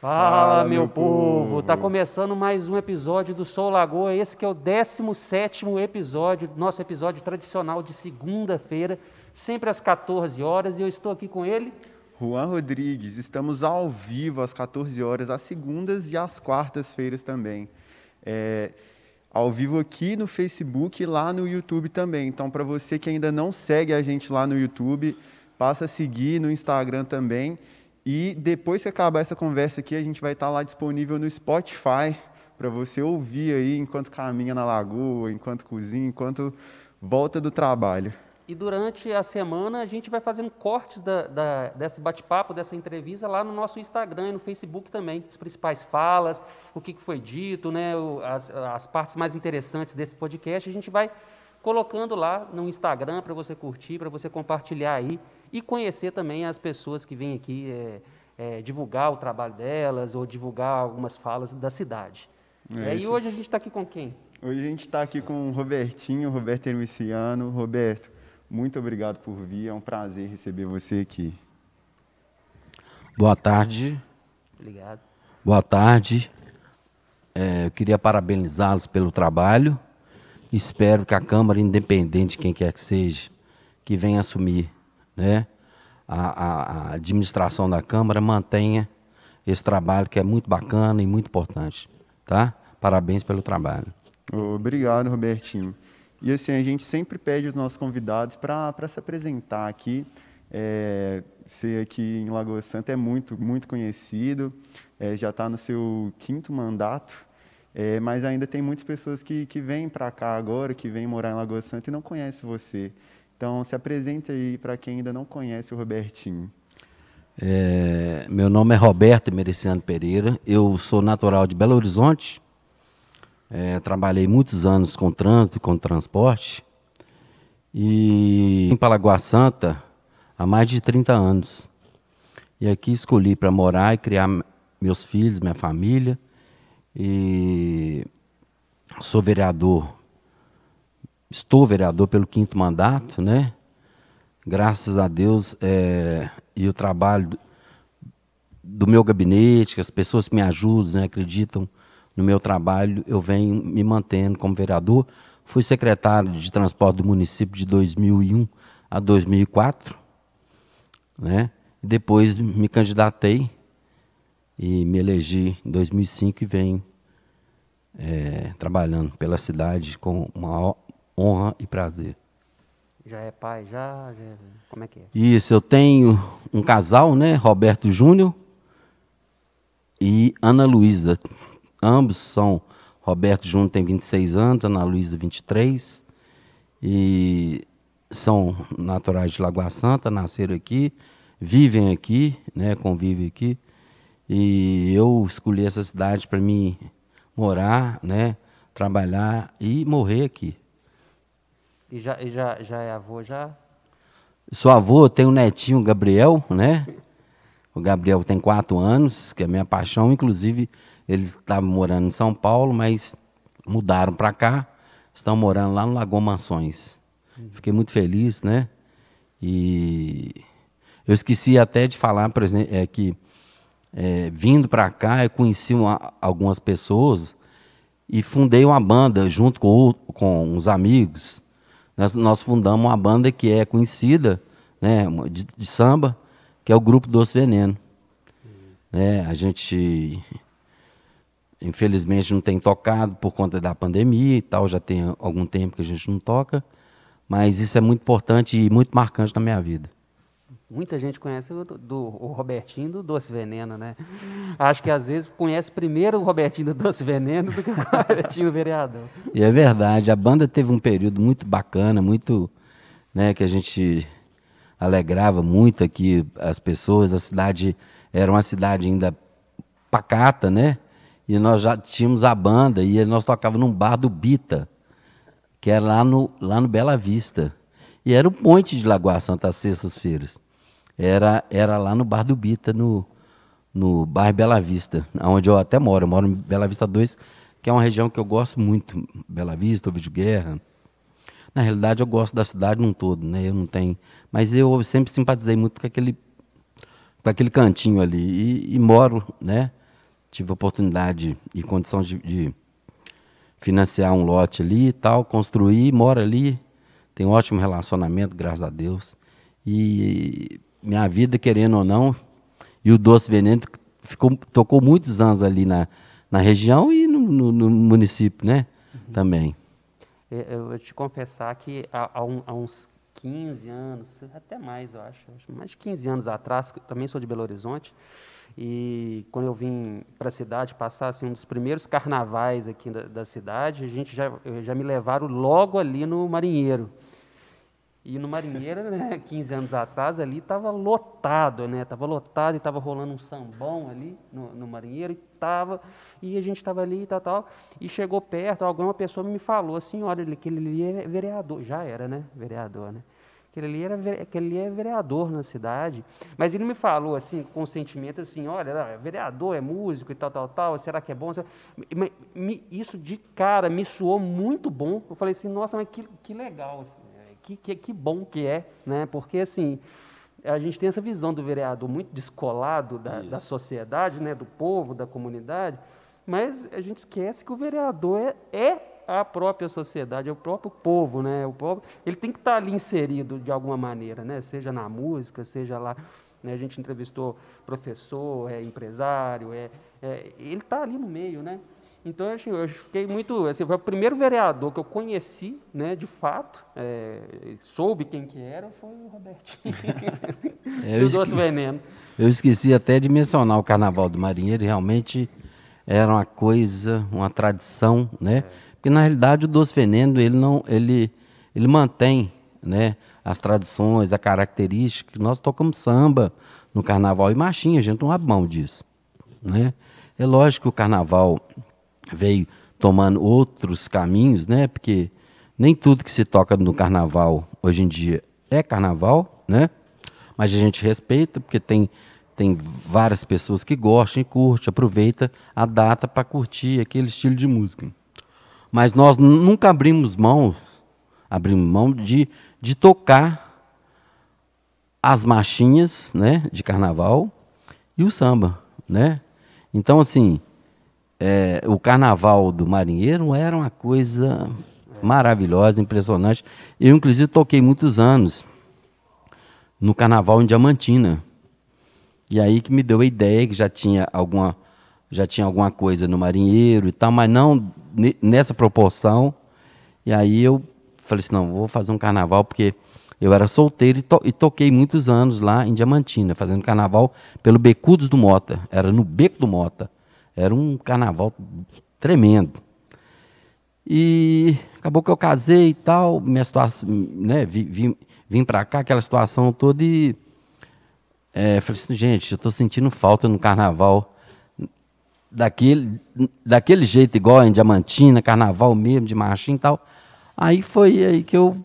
Fala, meu povo! Tá começando mais um episódio do Sol Lagoa, esse que é o 17 episódio, nosso episódio tradicional de segunda-feira, sempre às 14 horas, e eu estou aqui com ele. Juan Rodrigues, estamos ao vivo às 14 horas, às segundas e às quartas-feiras também. É, ao vivo aqui no Facebook e lá no YouTube também. Então, para você que ainda não segue a gente lá no YouTube, passa a seguir no Instagram também. E depois que acabar essa conversa aqui, a gente vai estar lá disponível no Spotify para você ouvir aí enquanto caminha na lagoa, enquanto cozinha, enquanto volta do trabalho. E durante a semana a gente vai fazendo cortes da, da, desse bate-papo, dessa entrevista lá no nosso Instagram e no Facebook também. As principais falas, o que foi dito, né, as, as partes mais interessantes desse podcast, a gente vai colocando lá no Instagram para você curtir, para você compartilhar aí e conhecer também as pessoas que vêm aqui é, é, divulgar o trabalho delas ou divulgar algumas falas da cidade. É, e hoje a gente está aqui com quem? Hoje a gente está aqui com o Robertinho, Roberto Hermiciano. Roberto, muito obrigado por vir, é um prazer receber você aqui. Boa tarde. Obrigado. Boa tarde. É, eu queria parabenizá-los pelo trabalho. Espero que a Câmara, independente de quem quer que seja, que venha assumir né, a, a, administração da Câmara, mantenha esse trabalho que é muito bacana e muito importante. Tá? Parabéns pelo trabalho. Obrigado, Robertinho. E assim, a gente sempre pede os nossos convidados para se apresentar aqui. É, ser aqui em Lagoa Santa é muito, muito conhecido, é, já está no seu quinto mandato, é, mas ainda tem muitas pessoas que, que vêm para cá agora, que vêm morar em Lagoa Santa e não conhecem você. Então, se apresente aí para quem ainda não conhece o Robertinho. É, meu nome é Roberto Mereciano Pereira, eu sou natural de Belo Horizonte, é, trabalhei muitos anos com trânsito e com transporte. E em Palagoa Santa há mais de 30 anos. E aqui escolhi para morar e criar meus filhos, minha família. E sou vereador, estou vereador pelo quinto mandato, né? Graças a Deus é, e o trabalho do, meu gabinete, que as pessoas que me ajudam, né, acreditam no meu trabalho, eu venho me mantendo como vereador. Fui secretário de transporte do município de 2001 a 2004, né? Depois me candidatei e me elegi em 2005 e venho é, trabalhando pela cidade com uma honra e prazer. Já é pai, já, já, como é que é? Isso, eu tenho um casal, né, Roberto Júnior e Ana Luísa, Ambos são. Roberto Júnior tem 26 anos, Ana Luísa 23. E são naturais de Lagoa Santa, nasceram aqui, vivem aqui, né, convivem aqui. E eu escolhi essa cidade para mim morar, né, trabalhar e morrer aqui. E já, e já, já é avô já? Sou avô, tenho um netinho, Gabriel, né? O Gabriel tem quatro anos, que é minha paixão, inclusive eles estavam morando em São Paulo, mas mudaram para cá, estão morando lá no Lagoa Mansões. Fiquei muito feliz, né? E eu esqueci até de falar, por exemplo, é, que é, vindo para cá eu conheci uma, algumas pessoas e fundei uma banda junto com, com uns amigos. Nós, nós, fundamos uma banda que é conhecida, né, de, de samba, que é o Grupo Doce Veneno. É, a gente Infelizmente não tem tocado por conta da pandemia e tal, já tem algum tempo que a gente não toca, mas isso é muito importante e muito marcante na minha vida. Muita gente conhece o, do, o Robertinho do Doce Veneno, né? Acho que às vezes conhece primeiro o Robertinho do Doce Veneno do que o Robertinho do Vereador. E é verdade, a banda teve um período muito bacana, muito, né, que a gente alegrava muito aqui as pessoas, a cidade era uma cidade ainda pacata, né? E nós já tínhamos a banda e nós tocávamos num bar do Bita, que era lá no, lá no Bela Vista. E era o ponte de Lagoa Santa às sextas-feiras. Era, era lá no bar do Bita, no, no bairro Bela Vista, onde eu até moro. Eu moro em Bela Vista 2, que é uma região que eu gosto muito. Bela Vista, Ouvido de Guerra. Na realidade, eu gosto da cidade num todo, né? Eu não tenho... Mas eu sempre simpatizei muito com aquele, com aquele cantinho ali. E, e moro, né? tive oportunidade e condição de, de financiar um lote ali e tal, construir, moro ali, tenho um ótimo relacionamento, graças a Deus. E minha vida, querendo ou não, e o Doce Veneno ficou, tocou muitos anos ali na, na região e no, no, no município, né? Uhum. Também. É, eu vou te confessar que há, há, um, há, uns 15 anos, até mais, eu acho, mais de 15 anos atrás, também sou de Belo Horizonte, e quando eu vim para a cidade, passar assim, um dos primeiros carnavais aqui da, da cidade, a gente já, já me levaram logo ali no Marinheiro. E no Marinheiro, né, 15 anos atrás, ali estava lotado, né? Estava lotado e estava rolando um sambão ali no, no Marinheiro e tava, e a gente estava ali e tal, tal. E chegou perto, alguma pessoa me falou assim, olha, que ele ali é vereador. Já era, né? Vereador, né? que ele era que ele é vereador na cidade, mas ele me falou assim com sentimento assim, olha, é vereador é músico e tal, tal, tal, será que é bom? Isso de cara me soou muito bom. Eu falei assim, nossa, mas que, que legal, assim? Que, que, que bom que é, né? Porque assim a gente tem essa visão do vereador muito descolado da, da sociedade, né, do povo, da comunidade, mas a gente esquece que o vereador é, é a própria sociedade, é o próprio povo, né? O povo, ele tem que estar ali inserido de alguma maneira, né? Seja na música, seja lá, né? a gente entrevistou professor, é empresário, é, é ele está ali no meio, né? Então assim, eu fiquei muito, assim, foi o primeiro vereador que eu conheci, né? De fato, é, soube quem que era, foi o Robertinho. Eu, esque... veneno. eu esqueci até de mencionar o Carnaval do Marinheiro, realmente era uma coisa, uma tradição, né? É porque na realidade o doce veneno ele não ele ele mantém, né, as tradições, a característica. Nós tocamos samba no carnaval e marchinha, a gente não abre mão disso, né? É lógico que o carnaval veio tomando outros caminhos, né? Porque nem tudo que se toca no carnaval hoje em dia é carnaval, né? Mas a gente respeita porque tem tem várias pessoas que gostam e curtem, aproveita a data para curtir aquele estilo de música. Mas nós nunca abrimos mão, abrimos mão de, de tocar as marchinhas, né, de carnaval e o samba, né? Então assim, é, o carnaval do marinheiro era uma coisa maravilhosa, impressionante. Eu inclusive toquei muitos anos no carnaval em Diamantina. E aí que me deu a ideia que já tinha alguma já tinha alguma coisa no marinheiro e tal, mas não nessa proporção. E aí eu falei assim, não, vou fazer um carnaval, porque eu era solteiro e, to e, toquei muitos anos lá em Diamantina, fazendo carnaval pelo Becudos do Mota. Era no Beco do Mota. Era um carnaval tremendo. E acabou que eu casei e tal, minha situação, né, vim, vim, para cá, aquela situação toda e é, falei assim, gente, eu estou sentindo falta no carnaval daquele, daquele jeito, igual em Diamantina, carnaval mesmo, de marchinha e tal. Aí foi aí que eu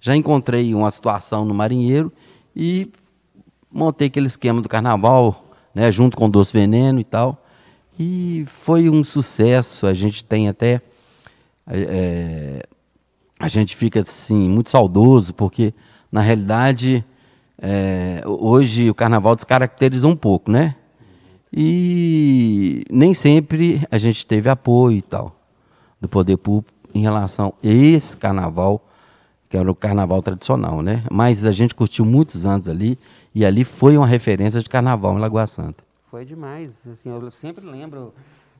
já encontrei uma situação no marinheiro e montei aquele esquema do carnaval, né, junto com o Doce Veneno e tal. E foi um sucesso. A gente tem até. É, a gente fica assim, muito saudoso, porque na realidade é, hoje o carnaval descaracteriza um pouco, né? E nem sempre a gente teve apoio e tal do poder público em relação a esse carnaval, que era o carnaval tradicional, né? Mas a gente curtiu muitos anos ali e ali foi uma referência de carnaval em Lagoa Santa. Foi demais. Assim, eu sempre lembro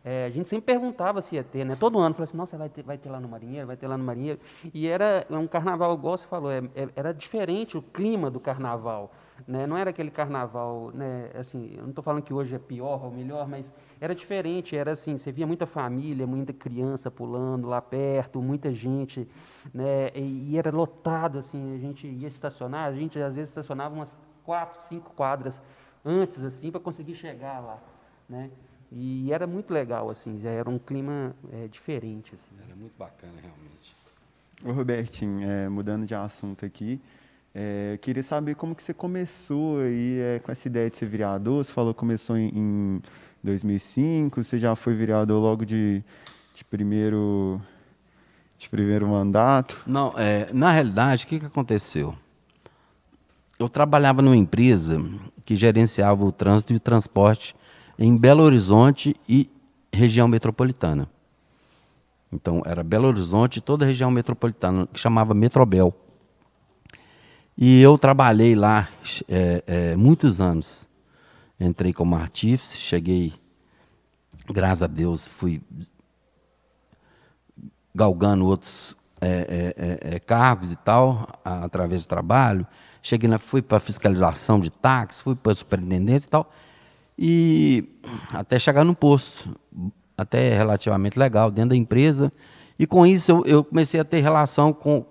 é, a gente sempre perguntava se ia ter, né? Todo ano, falava assim, nossa, vai ter, vai ter lá no Marinheiro, vai ter lá no Marinheiro. E era um carnaval, igual você falou, é, é, era diferente o clima do carnaval. Né? Não era aquele carnaval, né? assim, eu não estou falando que hoje é pior ou melhor, mas era diferente, era assim, você via muita família, muita criança pulando lá perto, muita gente, né? e, e era lotado, assim, a gente ia estacionar, a gente às vezes estacionava umas quatro, cinco quadras antes, assim, para conseguir chegar lá, né? E era muito legal, assim, já era um clima é, diferente. Assim. Era muito bacana, realmente. Ô, Robertinho, é, mudando de assunto aqui, é, queria saber como que você começou aí é, com essa ideia de ser vereador. Você falou que começou em, em 2005, você já foi vereador logo de, de primeiro de primeiro mandato? Não, é, na realidade, o que, que aconteceu? Eu trabalhava numa empresa que gerenciava o trânsito e o transporte em Belo Horizonte e região metropolitana. Então, era Belo Horizonte e toda a região metropolitana, que chamava Metrobel. E eu trabalhei lá é, é, muitos anos. Entrei como artífice, cheguei, graças a Deus, fui galgando outros é, é, é, é cargos e tal, através do trabalho. Cheguei na, fui para fiscalização de táxi, fui para superintendência e tal. E até chegar no posto, até relativamente legal, dentro da empresa. E com isso eu, eu comecei a ter relação com,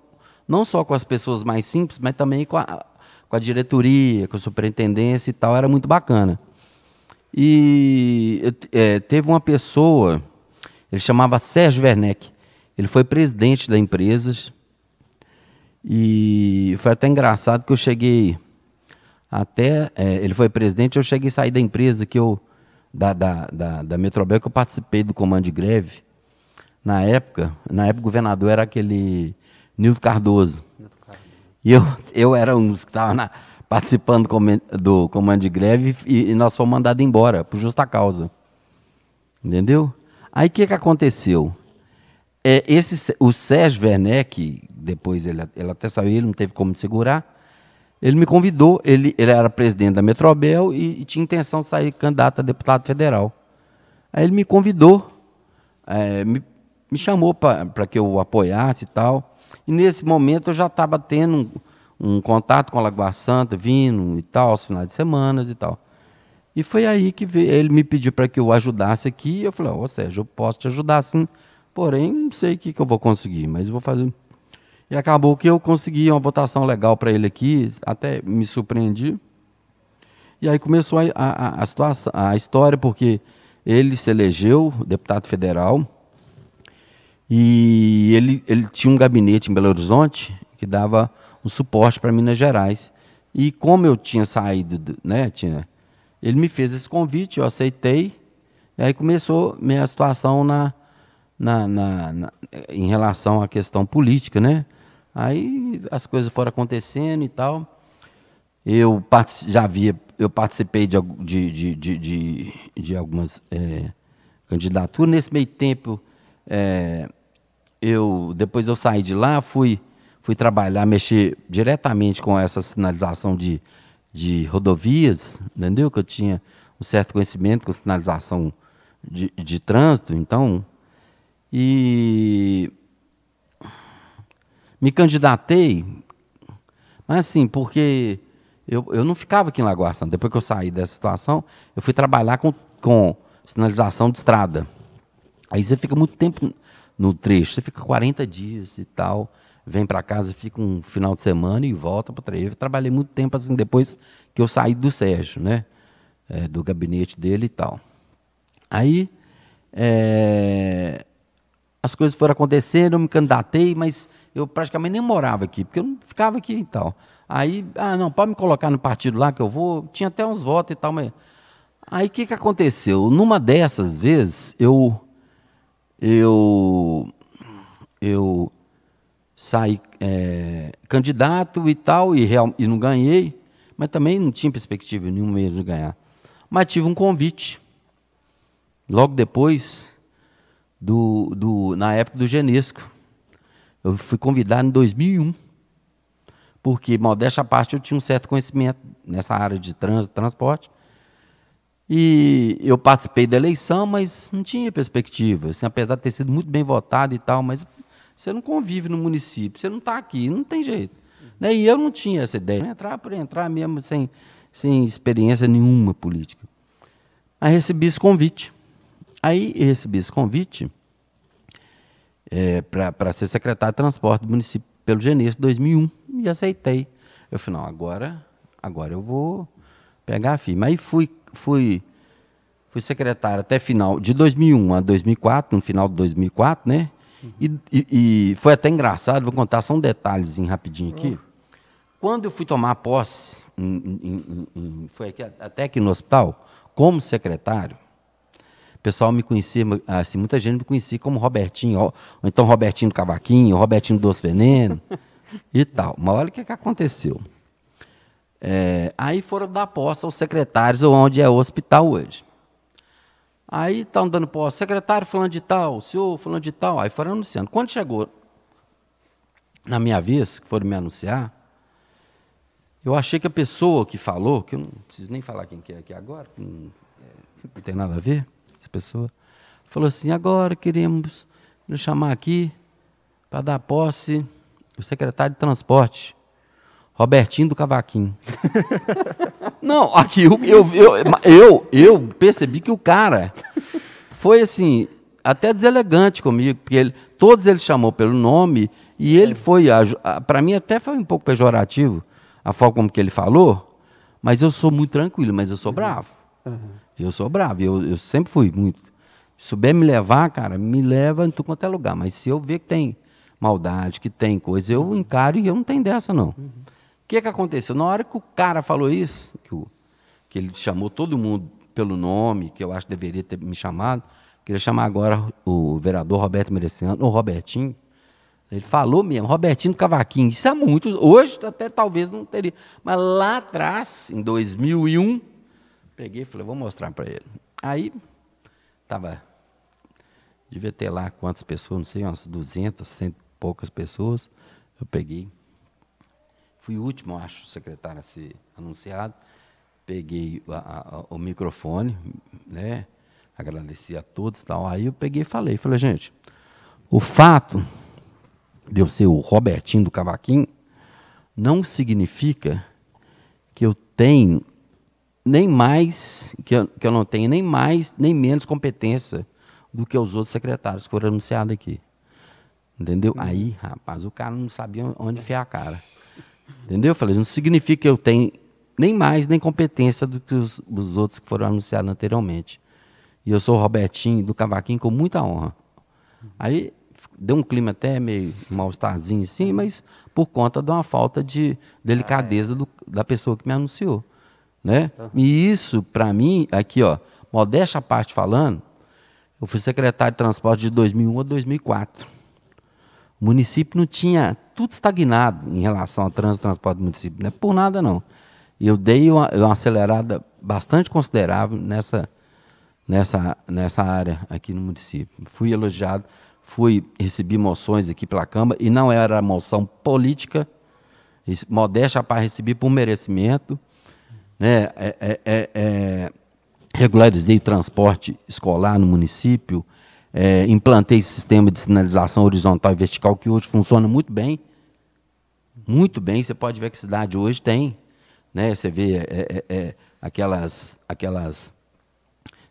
não só com as pessoas mais simples, mas também com a, com a diretoria, com a superintendência e tal, era muito bacana. E é, teve uma pessoa, ele chamava Sérgio Werneck, ele foi presidente da empresa, e foi até engraçado que eu cheguei até, é, ele foi presidente, eu cheguei a sair da empresa que eu, da, da, da, da Metrobel, que eu participei do comando de greve, na época, na época o governador era aquele Nilton Cardoso. E eu, eu era um dos que estava participando do comando de greve e, e nós fomos mandados embora, por justa causa. Entendeu? Aí o que, que aconteceu? É, esse, o Sérgio Werneck, depois ele, ele até saiu, ele não teve como segurar, ele me convidou, ele, ele era presidente da Metrobel e, e, tinha intenção de sair candidato a deputado federal. Aí ele me convidou, é, me, me chamou para que eu o apoiasse e tal. E nesse momento eu já estava tendo um, um, contato com a Lagoa Santa, vindo e tal, aos finais de semana e tal. E foi aí que veio, ele me pediu para que eu ajudasse aqui. Eu falei, ô oh, Sérgio, eu posso te ajudar sim, porém não sei o que, que eu vou conseguir, mas vou fazer. E acabou que eu consegui uma votação legal para ele aqui, até me surpreendi. E aí começou a, a, a, situação, a história, porque ele se elegeu deputado federal e ele, ele tinha um gabinete em Belo Horizonte que dava um suporte para Minas Gerais. E como eu tinha saído, né, tinha, ele me fez esse convite, eu aceitei, e aí começou minha situação na, na, na, na, em relação à questão política, né? Aí as coisas foram acontecendo e tal. Eu já havia, eu participei de, de, de, de, de algumas é, candidaturas. Nesse meio tempo, é, eu depois eu saí de lá, fui, fui trabalhar, mexer diretamente com essa sinalização de, de rodovias, entendeu? Que eu tinha um certo conhecimento com sinalização de, de trânsito, então. E me candidatei, mas assim, porque eu, eu não ficava aqui em Lagoa Santa. Depois que eu saí dessa situação, eu fui trabalhar com, com sinalização de estrada. Aí você fica muito tempo no trecho, você fica 40 dias e tal, vem para casa, fica um final de semana e volta para o trecho. Eu trabalhei muito tempo assim depois que eu saí do Sérgio, né? É, do gabinete dele e tal. Aí é, as coisas foram acontecendo, eu me candidatei, mas eu praticamente nem morava aqui, porque eu não ficava aqui e tal. Aí, ah, não, pode me colocar no partido lá que eu vou. Tinha até uns votos e tal, mas. Aí o que, que aconteceu? Numa dessas vezes, eu. Eu. Eu saí é, candidato e tal, e, real, e não ganhei, mas também não tinha perspectiva nenhum mesmo de ganhar. Mas tive um convite. Logo depois, do, do, na época do Genesco eu fui convidado em 2001, porque, modéstia à parte, eu tinha um certo conhecimento nessa área de trânsito, transporte. E eu participei da eleição, mas não tinha perspectiva. Assim, apesar de ter sido muito bem votado e tal, mas você não convive no município, você não está aqui, não tem jeito. Né? E eu não tinha essa ideia. Entrar por entrar mesmo, sem, sem experiência nenhuma política. Aí recebi esse convite. Aí recebi esse convite é, para ser secretário de transporte do município pelo Genês 2001 e aceitei. Eu falei, não, agora, agora eu vou pegar a firma. Aí fui, fui, fui secretário até final de 2001 a 2004, no final de 2004, né? E, e, e, foi até engraçado, vou contar só um detalhezinho rapidinho aqui. Quando eu fui tomar posse, em, em, em, foi aqui, até aqui no hospital, como secretário, pessoal me conhecia, assim, muita gente me conhecia como Robertinho, ou, ou então Robertinho do Cavaquinho, Robertinho do Doce Veneno e tal. Mas olha o que, que aconteceu. É, aí foram dar posse aos secretários onde é o hospital hoje. Aí estão dando posse, secretário falando de tal, senhor falando de tal, aí foram anunciando. Quando chegou na minha vez, que foram me anunciar, eu achei que a pessoa que falou, que eu não preciso nem falar quem que é aqui agora, não, é, não tem nada a ver, essa pessoa, falou assim, agora queremos nos chamar aqui para dar posse o secretário de transporte, Robertinho do Cavaquinho. Não, aqui eu, eu, eu, eu, percebi que o cara foi assim, até deselegante comigo, porque ele, todos ele chamou pelo nome e ele foi, para mim até foi um pouco pejorativo a forma como que ele falou, mas eu sou muito tranquilo, mas eu sou bravo. Uhum. Eu sou bravo, eu, eu sempre fui muito. Se souber me levar, cara, me leva em tudo quanto é lugar, mas se eu ver que tem maldade, que tem coisa, eu encaro e eu não tenho dessa não. Uhum. O que, que aconteceu? Na hora que o cara falou isso, que, o, que ele chamou todo mundo pelo nome, que eu acho que deveria ter me chamado, queria chamar agora o vereador Roberto Mereciano, ou Robertinho. Ele falou mesmo, Robertinho do Cavaquinho. Isso é muito. Hoje até talvez não teria. Mas lá atrás, em 2001, peguei e falei, vou mostrar para ele. Aí, estava. Devia ter lá quantas pessoas, não sei, umas 200, cento e poucas pessoas. Eu peguei, Fui o último, acho, secretário a ser anunciado. Peguei a, a, o microfone, né? Agradeci a todos tal. Aí eu peguei e falei, falei, gente, o fato de eu ser o Robertinho do Cavaquinho não significa que eu tenho nem mais, que eu, que eu não tenho nem mais, nem menos competência do que os outros secretários que foram anunciados aqui. Entendeu? Uhum. Aí, rapaz, o cara não sabia onde enfiar a cara. Entendeu? Eu falei, não significa que eu tenho nem mais, nem competência do que os, os outros que foram anunciados anteriormente. E eu sou o Robertinho do Cavaquinho com muita honra. Aí deu um clima até meio mal-estarzinho assim, mas por conta de uma falta de delicadeza do, da pessoa que me anunciou. Né? E isso, para mim, aqui, ó, modéstia à parte falando, eu fui secretário de transporte de 2001 a 2004. O município não tinha tudo estagnado em relação ao trânsito e transporte do município, não é por nada não. Eu dei uma, uma, acelerada bastante considerável nessa, nessa, nessa área aqui no município. Fui elogiado, fui recebi moções aqui pela Câmara, e não era moção política, modéstia para receber por merecimento. Né? É, é, é, é, regularizei o transporte escolar no município, é, implantei sistema de sinalização horizontal e vertical que hoje funciona muito bem. Muito bem, você pode ver que a cidade hoje tem. Né? Você vê é, aquelas, aquelas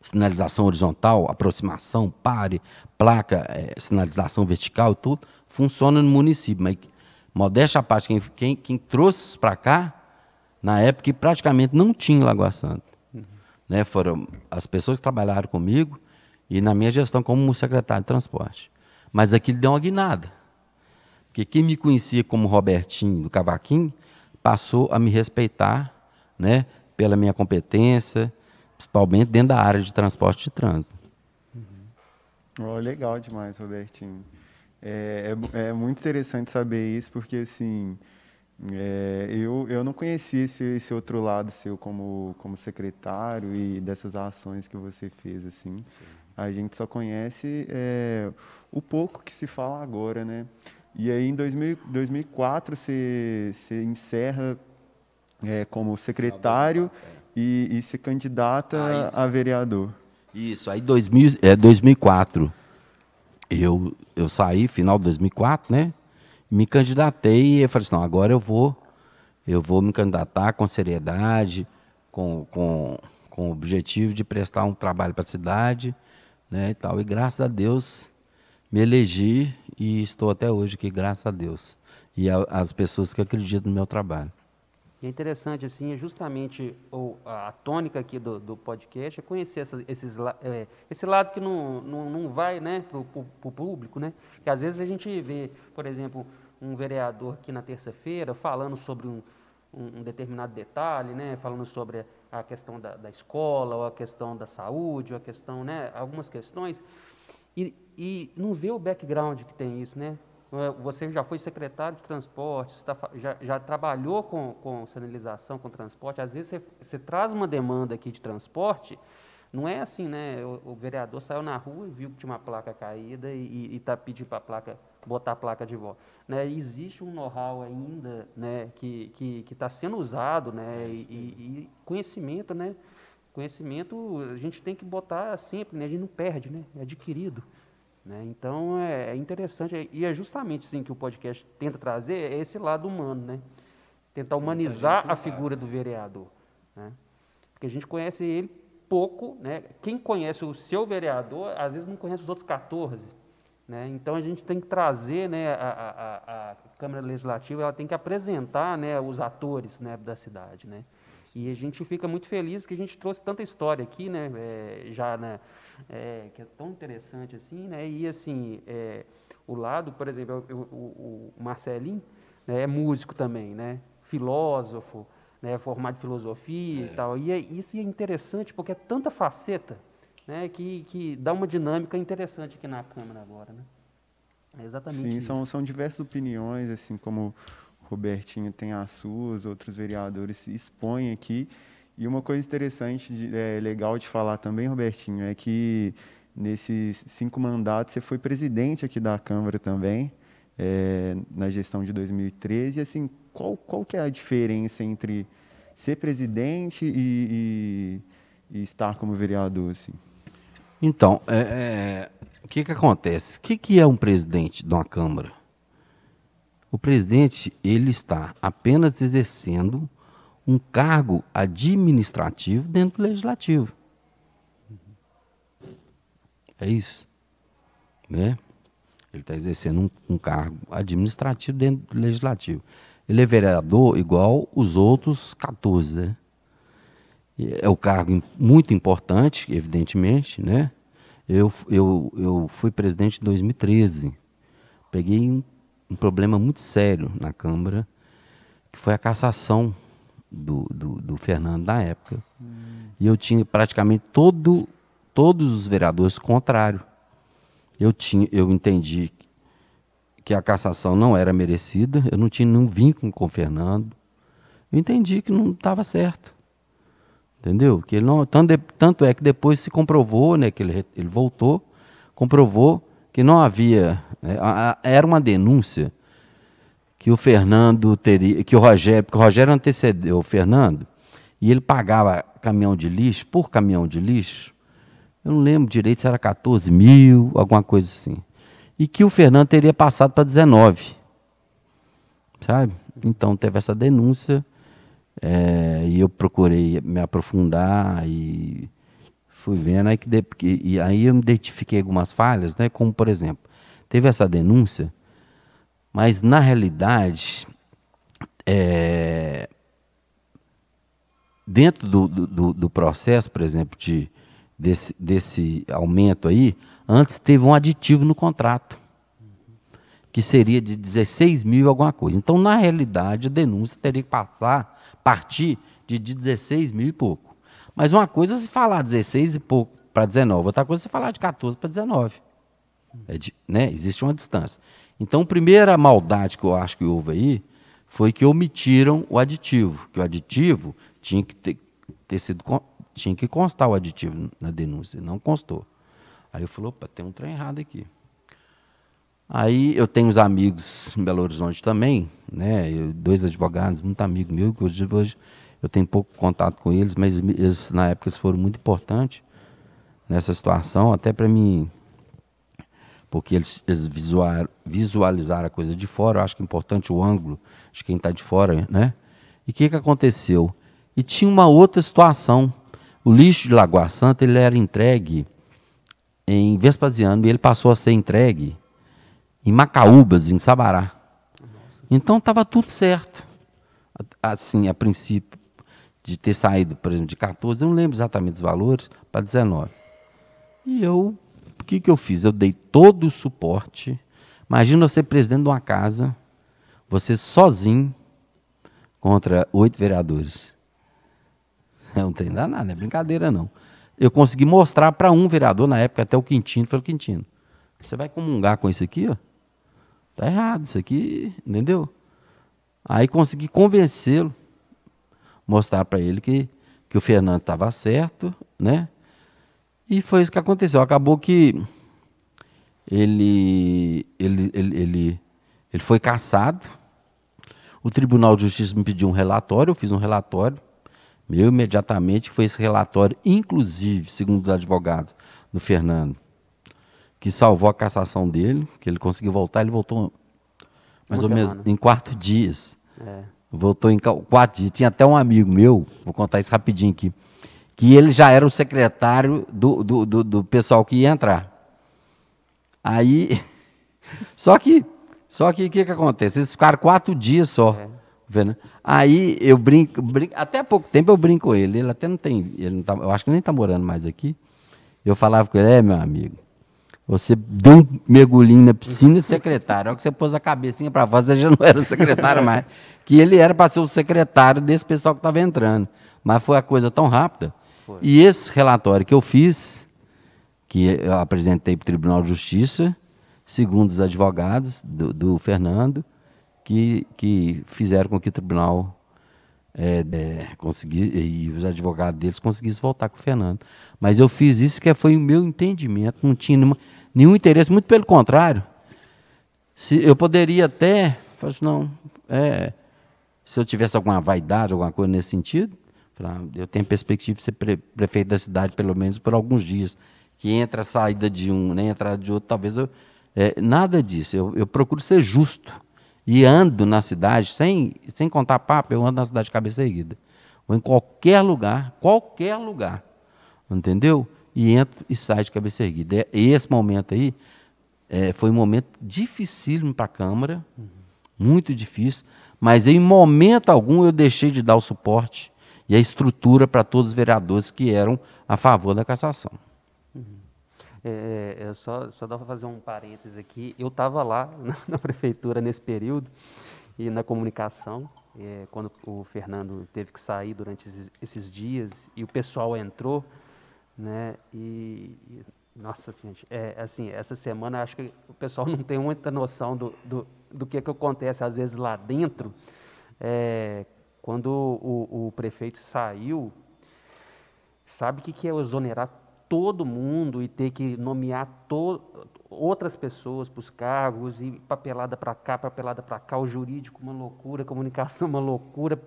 sinalização horizontal, aproximação, pare, placa, sinalização vertical e tudo, funciona no município. Mas, modéstia à parte, quem, quem, quem trouxe para cá, na época, praticamente não tinha Lagoa Santa. Uhum. Né? Foram as pessoas que trabalharam comigo, e na minha gestão como secretário de transporte. Mas aquilo deu uma guinada. Porque quem me conhecia como Robertinho do Cavaquinho passou a me respeitar né, pela minha competência, principalmente dentro da área de transporte e trânsito. Uhum. Oh, legal demais, Robertinho. É, é, é, muito interessante saber isso, porque assim, é, eu, eu não conhecia esse, esse outro lado seu como, como secretário e dessas ações que você fez. assim. Sim. A gente só conhece é, o pouco que se fala agora, né? E aí, em 2000, 2004, você, você encerra é, como secretário e, e se candidata ah, a vereador. Isso, aí 2000, é, 2004, eu, eu saí, final de 2004, né? Me candidatei e falei assim, não, agora eu vou, eu vou me candidatar com seriedade, com, com, com o objetivo de prestar um trabalho para a cidade, né, e tal. E graças a Deus me elegi e estou até hoje aqui, graças a Deus. E a, as pessoas que acreditam no meu trabalho. É interessante, assim, é justamente a, a tônica aqui do, do podcast é conhecer essa, esses, é, esse lado que não, não, não vai né, para o público, né? Que às vezes a gente vê, por exemplo, um vereador aqui na terça-feira falando sobre um, um, um, determinado detalhe, né? Falando sobre a questão da, da, escola, ou a questão da saúde, ou a questão, né, algumas questões, e, e não vê o background que tem isso, né? Você já foi secretário de transporte, tá, já, já, trabalhou com, com sinalização, com transporte, às vezes você, você traz uma demanda aqui de transporte, Não é assim, né? O, o vereador saiu na rua e viu que tinha uma placa caída e está pedindo para a placa botar a placa de volta. Né? Existe um know-how ainda né? que está tá sendo usado né? É e, e, conhecimento, né? Conhecimento a gente tem que botar sempre, né? a gente não perde, né? é adquirido. Né? Então é, é interessante, e é justamente assim que o podcast tenta trazer é esse lado humano, né? tentar humanizar a figura do vereador. Né? Porque a gente conhece ele pouco, né? quem conhece o seu vereador, às vezes não conhece os outros 14. Né? Então a gente tem que trazer né, a, a, a, Câmara Legislativa, ela tem que apresentar né, os atores né, da cidade. Né? E a gente fica muito feliz que a gente trouxe tanta história aqui, né, é, já né, é, que é tão interessante assim, né, e assim, é, o lado, por exemplo, o, o, o Marcelinho né, é músico também, né, filósofo, né, formado em filosofia e é. tal, e é, isso é interessante porque é tanta faceta, né, que, que dá uma dinâmica interessante aqui na Câmara agora, né. É exatamente Sim, isso. São, são diversas opiniões, assim como Robertinho tem as suas, outros vereadores se expõem aqui, e uma coisa interessante, de, é, legal de falar também, Robertinho, é que nesses cinco mandatos você foi presidente aqui da Câmara também, é, na gestão de 2013. E, assim, qual, qual que é a diferença entre ser presidente e, e, e estar como vereador? Assim? Então, é, é, o que, que acontece? O que, que é um presidente de uma Câmara? O presidente ele está apenas exercendo um cargo administrativo dentro do legislativo. É isso. Né? Ele está exercendo um, um, cargo administrativo dentro do legislativo. Ele é vereador igual os outros 14, né? É o cargo muito importante, evidentemente, né? Eu, eu, eu fui presidente em 2013. Peguei um, um problema muito sério na Câmara, que foi a cassação do, do, do Fernando na época. Hum. E eu tinha praticamente todo, todos os vereadores contrário. Eu, tinha, eu entendi que a cassação não era merecida, eu não tinha nenhum vínculo com o Fernando. Eu entendi que não estava certo. Entendeu? Que ele não, tanto, de, tanto é que depois se comprovou, né, que ele, ele voltou, comprovou que não havia. Né, era uma denúncia que o Fernando teria, que o Rogério, porque o Rogério antecedeu o Fernando, e ele pagava caminhão de lixo, por caminhão de lixo, eu não lembro direito se era 14 mil, alguma coisa assim. E que o Fernando teria passado para 19. Sabe? Então teve essa denúncia, é, e eu procurei me aprofundar e fui vendo aí que e aí eu identifiquei algumas falhas, né? Como por exemplo, teve essa denúncia mas, na realidade, é, dentro do, do, do, processo, por exemplo, de, desse, desse aumento aí, antes teve um aditivo no contrato, que seria de 16 mil alguma coisa. Então, na realidade, a denúncia teria que passar, partir de 16 mil e pouco. Mas uma coisa é se falar 16 e pouco para 19, outra coisa é se falar de 14 para 19. É de, né? Existe uma distância. Então, a primeira maldade que eu acho que houve aí foi que omitiram o aditivo, que o aditivo tinha que ter, ter sido tinha que constar o aditivo na denúncia, não constou. Aí eu falei, opa, tem um trem errado aqui. Aí eu tenho os amigos em Belo Horizonte também, né? Eu, dois advogados, muito amigo meu, que hoje, hoje eu tenho pouco contato com eles, mas eles, na época eles foram muito importantes nessa situação, até para mim porque eles, eles visualizaram a coisa de fora, eu acho que é importante o ângulo de quem está de fora, né? E o que, que aconteceu? E tinha uma outra situação. O lixo de Lagoa Santa ele era entregue em Vespasiano e ele passou a ser entregue em Macaúbas, em Sabará. Então estava tudo certo. Assim, a princípio, de ter saído, por exemplo, de 14, eu não lembro exatamente os valores, para 19. E eu que, que eu fiz? Eu dei todo o suporte. Imagina você presidente de uma casa, você sozinho contra oito vereadores. É um trem danado, não é brincadeira não. Eu consegui mostrar para um vereador, na época até o Quintino, falei, Quintino, você vai comungar com isso aqui, ó? Tá errado, isso aqui, entendeu? Aí consegui convencê-lo, mostrar para ele que, que o Fernando estava certo, né? E foi isso que aconteceu. Acabou que ele, ele, ele, ele, ele foi caçado. O Tribunal de Justiça me pediu um relatório, eu fiz um relatório. Meu, imediatamente, foi esse relatório, inclusive, segundo os advogados do Fernando, que salvou a cassação dele, que ele conseguiu voltar, ele voltou mais Uma ou menos em quatro dias. É. Voltou em quatro dias. Tinha até um amigo meu, vou contar isso rapidinho aqui, que ele já era o secretário do, do, do, do pessoal que ia entrar. Aí, só que, só que o que, que acontece? Eles ficaram quatro dias só. É. Vendo? Aí eu brinco, brinco, até há pouco tempo eu brinco com ele. Ele até não tem, ele não tá, eu acho que nem está morando mais aqui. Eu falava com ele, é meu amigo, você deu um mergulhinho na piscina secretário. A hora que você pôs a cabecinha para fora, você já não era secretário mais. Que ele era para ser o secretário desse pessoal que estava entrando. Mas foi a coisa tão rápida. E esse relatório que eu fiz, que eu apresentei para o Tribunal de Justiça, segundo os advogados do, do Fernando, que, que fizeram com que o tribunal é, é, e os advogados deles conseguissem voltar com o Fernando. Mas eu fiz isso que foi o meu entendimento, não tinha nenhuma, nenhum interesse, muito pelo contrário. Se eu poderia até, assim, não, é, se eu tivesse alguma vaidade, alguma coisa nesse sentido, eu tenho perspectiva de ser pre, prefeito da cidade pelo menos por alguns dias, que entra a saída de um, nem entrada de outro, talvez eu, é, nada disso. Eu, eu procuro ser justo e ando na cidade, sem, sem contar papo, eu ando na cidade de cabeça erguida. Ou em qualquer lugar, qualquer lugar, entendeu? E entro e saio de cabeça erguida. E esse momento aí é, foi um momento dificílimo para a Câmara, uhum. muito difícil, mas em momento algum eu deixei de dar o suporte e a estrutura para todos os vereadores que eram a favor da cassação. É, é, só, só dá para fazer um parênteses aqui. Eu estava lá na, na, prefeitura nesse período e na comunicação, é, quando o Fernando teve que sair durante esses, esses, dias e o pessoal entrou, né? E, e nossa gente, é assim, essa semana acho que o pessoal não tem muita noção do, do, do que, que acontece às vezes lá dentro. É, quando o, o prefeito saiu, sabe o que, que é exonerar todo mundo e ter que nomear outras pessoas para os cargos e papelada para cá, papelada para cá, o jurídico uma loucura, a comunicação uma loucura.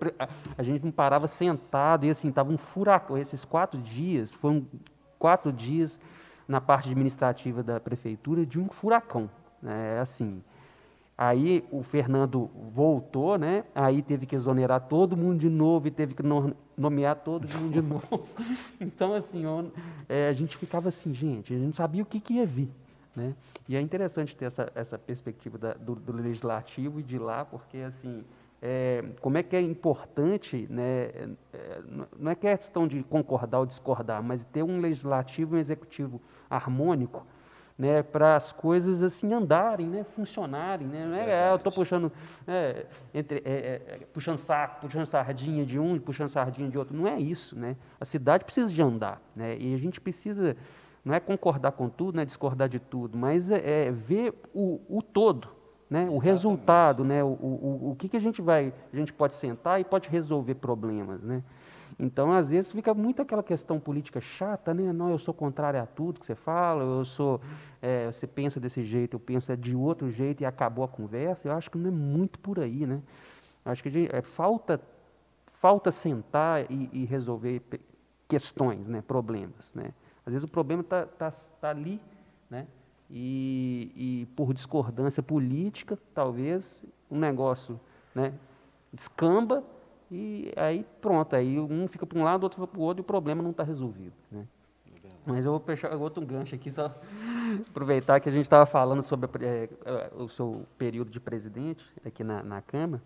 A gente não parava sentado e assim, estava um furacão. Esses quatro dias, foram quatro dias na parte administrativa da prefeitura de um furacão. Né? É assim, Aí o Fernando voltou, né? Aí teve que exonerar todo mundo de novo e teve que nomear todo mundo de novo. então, assim, ó, é, a gente ficava assim, gente, a gente não sabia o que, que ia vir. Né? E é interessante ter essa, essa perspectiva da, do, do, legislativo e de lá, porque, assim, é, como é que é importante, né, é, não é questão de concordar ou discordar, mas ter um legislativo e um executivo harmônico, né, para as coisas assim andarem, né, funcionarem, né, não é, é eu estou puxando, é, entre, é, é, puxando saco, puxando sardinha de um, puxando sardinha de outro, não é isso, né? A cidade precisa de andar, né? E a gente precisa, não é concordar com tudo, não é discordar de tudo, mas é, é ver o, o todo, né? O resultado, né? O, o, o que que a gente vai, a gente pode sentar e pode resolver problemas, né? Então, às vezes, fica muito aquela questão política chata, né? Não, eu sou contrário a tudo que você fala, eu sou, é, você pensa desse jeito, eu penso de outro jeito e acabou a conversa. Eu acho que não é muito por aí, né? Acho que gente, é, falta, falta sentar e, e, resolver questões, né? Problemas, né? Às vezes o problema está tá, tá ali, né? E, e por discordância política, talvez, um negócio, né? Descamba e aí pronto, aí um fica para um lado, outro fica para o outro e o problema não está resolvido. Né? Mas eu vou fechar outro gancho aqui, só aproveitar que a gente estava falando sobre é, o seu período de presidente aqui na, na Câmara,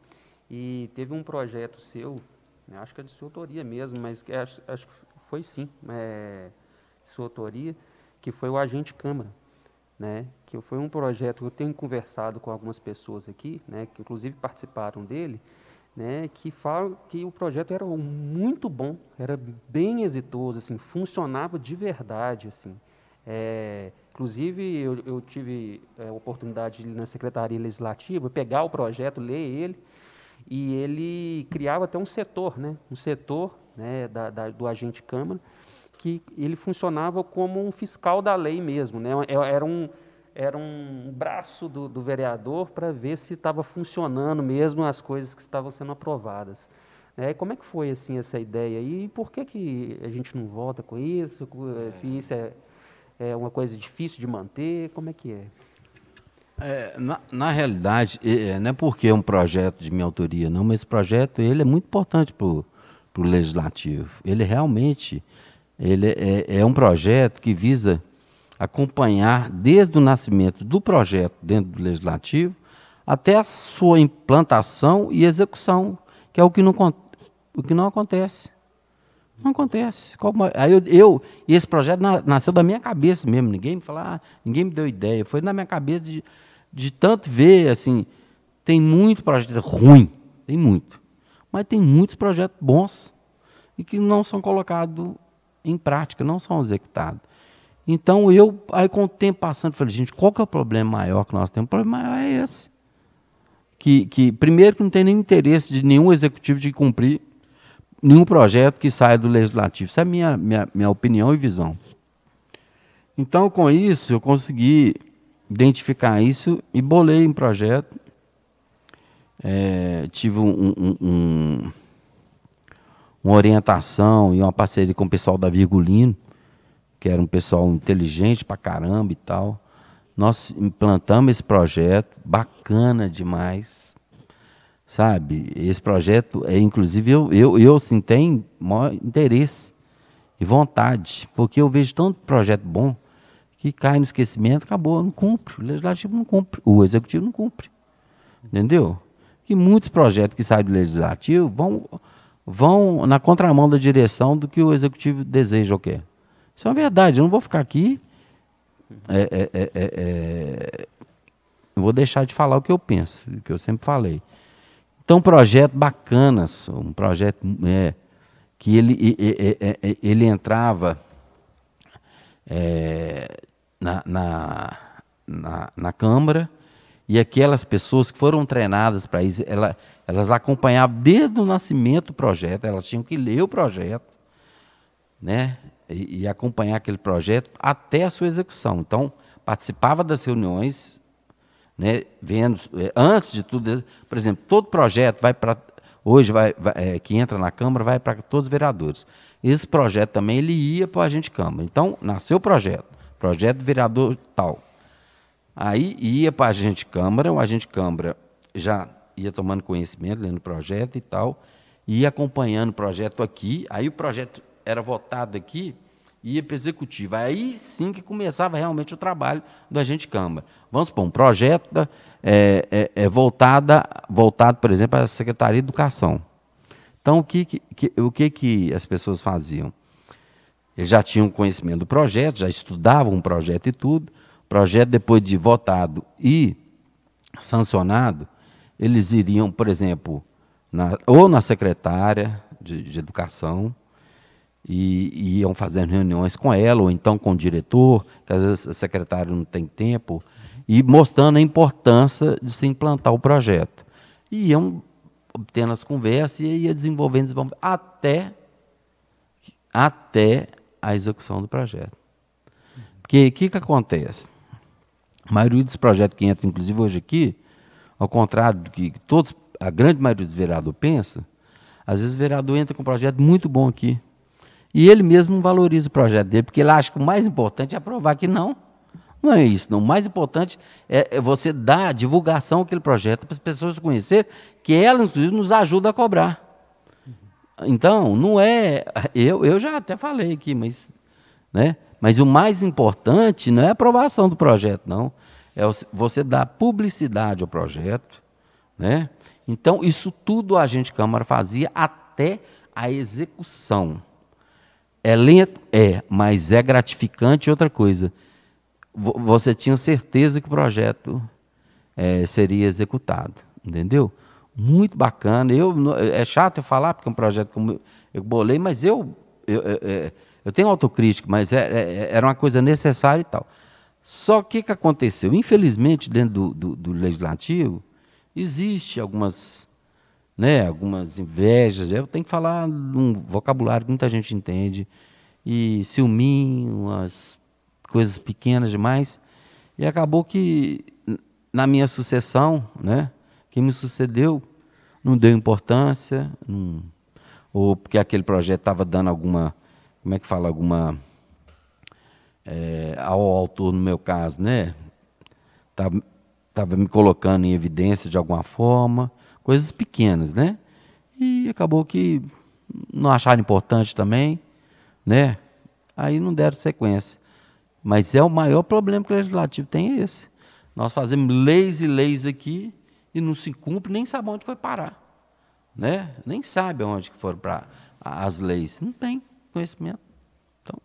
e teve um projeto seu, né, acho que é de sua autoria mesmo, mas acho, acho que foi sim, é, de sua autoria, que foi o Agente Câmara. Né, que foi um projeto que eu tenho conversado com algumas pessoas aqui, né, que inclusive participaram dele, né, que fala que o projeto era muito bom, era bem exitoso, assim, funcionava de verdade, assim. É, inclusive eu, eu tive é, a oportunidade na secretaria legislativa pegar o projeto, ler ele e ele criava até um setor, né, um setor né, da, da, do agente câmara que ele funcionava como um fiscal da lei mesmo, né? É, era um, era um braço do, do vereador para ver se estava funcionando mesmo as coisas que estavam sendo aprovadas. É, como é que foi assim essa ideia e por que, que a gente não volta com isso? Se isso é, é uma coisa difícil de manter, como é que é? é na, na, realidade, é, não é porque é um projeto de minha autoria, não, mas esse projeto ele é muito importante para o legislativo. Ele realmente ele é, é um projeto que visa acompanhar desde o nascimento do projeto dentro do legislativo até a sua implantação e execução, que é o que não, o que não acontece. Não acontece. Aí eu, eu esse projeto nasceu da minha cabeça mesmo. Ninguém me falou, ah, ninguém me deu ideia. Foi na minha cabeça de, de tanto ver, assim, tem muito projeto ruim, tem muito. Mas tem muitos projetos bons e que não são colocados em prática, não são executados. Então eu, aí com o tempo passando, falei, gente, qual que é o problema maior que nós temos? O problema maior é esse. Que, que primeiro que não tem nem interesse de nenhum executivo de cumprir nenhum projeto que saia do legislativo. Essa é a minha, minha, minha opinião e visão. Então, com isso, eu consegui identificar isso e bolei um projeto. É, tive um, um, um, uma orientação e uma parceria com o pessoal da Virgulino, que era um pessoal inteligente pra caramba e tal. Nós implantamos esse projeto, bacana demais sabe? Esse projeto, é, inclusive, eu, eu, eu sim, tenho maior interesse e vontade, porque eu vejo tanto projeto bom que cai no esquecimento, acabou, não cumpre. O legislativo não cumpre, o executivo não cumpre. Entendeu? Que muitos projetos que saem do legislativo vão, vão na contramão da direção do que o executivo deseja ou quer. Isso é uma verdade, eu não vou ficar aqui. É, é, é, é, é vou deixar de falar o que eu penso, o que eu sempre falei. Então, um projeto bacana, um projeto é, que ele, ele, ele entrava é, na, na, na, na, Câmara e aquelas pessoas que foram treinadas para isso, ela, elas acompanhavam desde o nascimento do projeto, elas tinham que ler o projeto, né? E, e acompanhar aquele projeto até a sua execução. Então, participava das reuniões né, vendo, é, antes de tudo, por exemplo, todo projeto vai para hoje vai, vai é, que entra na Câmara vai para todos os vereadores. Esse projeto também ele ia para o agente Câmara. Então, nasceu o projeto, projeto do vereador tal. Aí ia para a agente Câmara, o agente Câmara já ia tomando conhecimento, lendo o projeto e tal, ia acompanhando o projeto aqui, aí o projeto era votado aqui, para executiva. Aí sim que começava realmente o trabalho do agente Câmara. Vamos supor, um projeto da, é, é, é, voltada, voltado, por exemplo, à Secretaria de Educação. Então, o que, que, o que, que as pessoas faziam? Eles já tinham conhecimento do projeto, já estudavam o projeto e tudo. O projeto, depois de votado e sancionado, eles iriam, por exemplo, na, ou na secretária de, de Educação, e, iam fazendo reuniões com ela, ou então com o diretor, que às vezes o secretário não tem tempo, e mostrando a importância de se implantar o projeto. E iam obtendo as conversas e ia desenvolvendo, desenvolvendo até, até a execução do projeto. Porque o que, que acontece? A maioria dos projetos que entram, inclusive hoje aqui, ao contrário do que todos, a grande maioria dos vereadores pensa, às vezes o vereador entra com um projeto muito bom aqui, e ele mesmo não valoriza o projeto dele, porque ele acha que o mais importante é provar que não. Não é isso, não. O mais importante é, é você dar divulgação àquele projeto para as pessoas conhecerem que ela, inclusive, nos ajuda a cobrar. Então, não é. Eu, eu já até falei aqui, mas. Né? Mas o mais importante não é a aprovação do projeto, não. É você dar publicidade ao projeto. Né? Então, isso tudo a gente Câmara fazia até a execução. É lento? É, mas é gratificante outra coisa. Você tinha certeza que o projeto é, seria executado, entendeu? Muito bacana. Eu, é chato eu falar, porque é um projeto como eu bolei, mas eu, eu, eu, é, eu tenho autocrítica, mas é, é, era uma coisa necessária e tal. Só que o que aconteceu? Infelizmente, dentro do, do, do legislativo, existe algumas né, algumas invejas. Eu tenho que falar um vocabulário que muita gente entende. e ciúminho, umas coisas pequenas demais. E acabou que na minha sucessão, né, quem me sucedeu não deu importância, não, ou porque aquele projeto estava dando alguma, como é que fala, alguma é, ao autor no meu caso, né, estava me colocando em evidência de alguma forma, coisas pequenas, né, e acabou que não acharam importante também, né, aí não deram sequência. Mas é o maior problema que o legislativo tem é esse. Nós fazemos leis e leis aqui e não se cumpre, nem sabe onde foi parar. Né? Nem sabe onde foram para as leis. Não tem conhecimento. Então,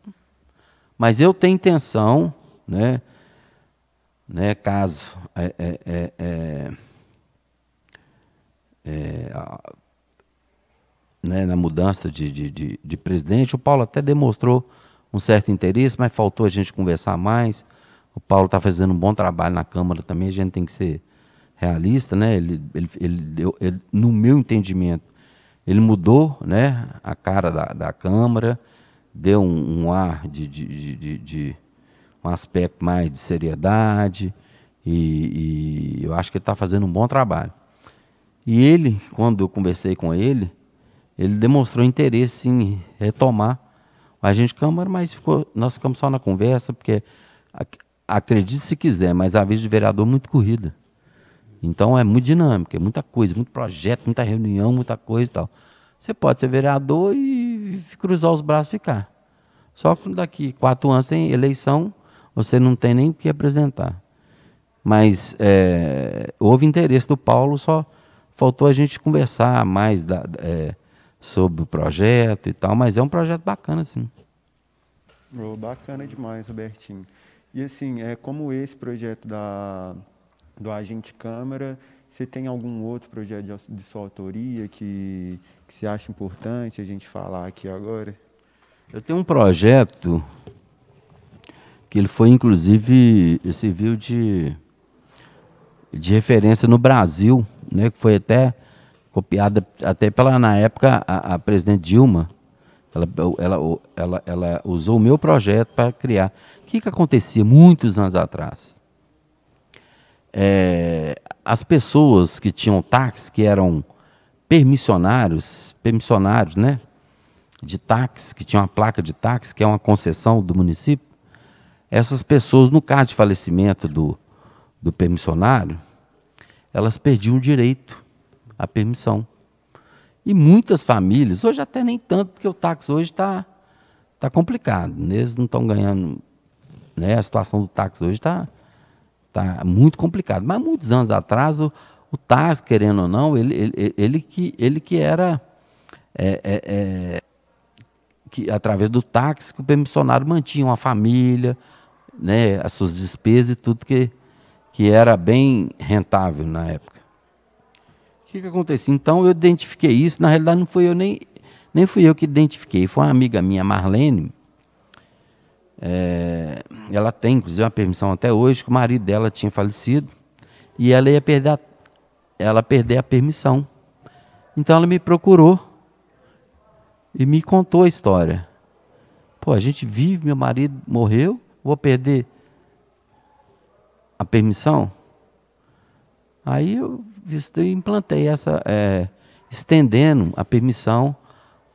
mas eu tenho intenção, né, né, caso é, é, é, é, é né, na mudança de, de, de, de presidente, o Paulo até demonstrou um certo interesse, mas faltou a gente conversar mais. O Paulo está fazendo um bom trabalho na Câmara também, a gente tem que ser realista, né? Ele, ele, ele ele, no meu entendimento, ele mudou né, a cara da, da Câmara, deu um, um ar de, de, de, de, um aspecto mais de seriedade, e, e eu acho que ele está fazendo um bom trabalho. E ele, quando eu conversei com ele, ele demonstrou interesse em retomar a gente Câmara, mas ficou, nós ficamos só na conversa, porque acredite se quiser, mas a vez de vereador é muito corrida. Então é muito dinâmico, é muita coisa, muito projeto, muita reunião, muita coisa e tal. Você pode ser vereador e cruzar os braços e ficar. Só que daqui quatro anos tem eleição, você não tem nem o que apresentar. Mas é, houve interesse do Paulo, só faltou a gente conversar mais da, é, sobre o projeto e tal, mas é um projeto bacana, sim. Oh, bacana demais, Robertinho. E assim, é como esse projeto da, do Agente Câmara, você tem algum outro projeto de, de sua autoria que, que você acha importante a gente falar aqui agora? Eu tenho um projeto que ele foi inclusive serviu de, de referência no Brasil, né, que foi até copiada até pela, na época, a, a presidente Dilma, ela, ela, ela, ela usou o meu projeto para criar. O que, que acontecia muitos anos atrás? É, as pessoas que tinham táxi, que eram permissionários, permissionários, né? De táxi, que tinham uma placa de táxi, que é uma concessão do município, essas pessoas, no caso de falecimento do, do permissionário, elas perdiam o direito a permissão. E muitas famílias, hoje até nem tanto, porque o táxi hoje está tá complicado. Eles não estão ganhando. Né? A situação do táxi hoje está tá muito complicado. Mas muitos anos atrás, o, o táxi, querendo ou não, ele, ele, ele, que, ele que era. É, é, é, que, através do táxi, que o permissionário mantinha uma família, né, as suas despesas e tudo que, que era bem rentável na época. O que, que aconteceu? Então eu identifiquei isso, na realidade não fui eu nem, nem fui eu que identifiquei, foi uma amiga minha, Marlene. É, ela tem, inclusive, uma permissão até hoje, que o marido dela tinha falecido e ela ia perder a, ela perder a permissão. Então ela me procurou e me contou a história. Pô, a gente vive, meu marido morreu, vou perder a permissão? Aí eu implantei essa, é, estendendo a permissão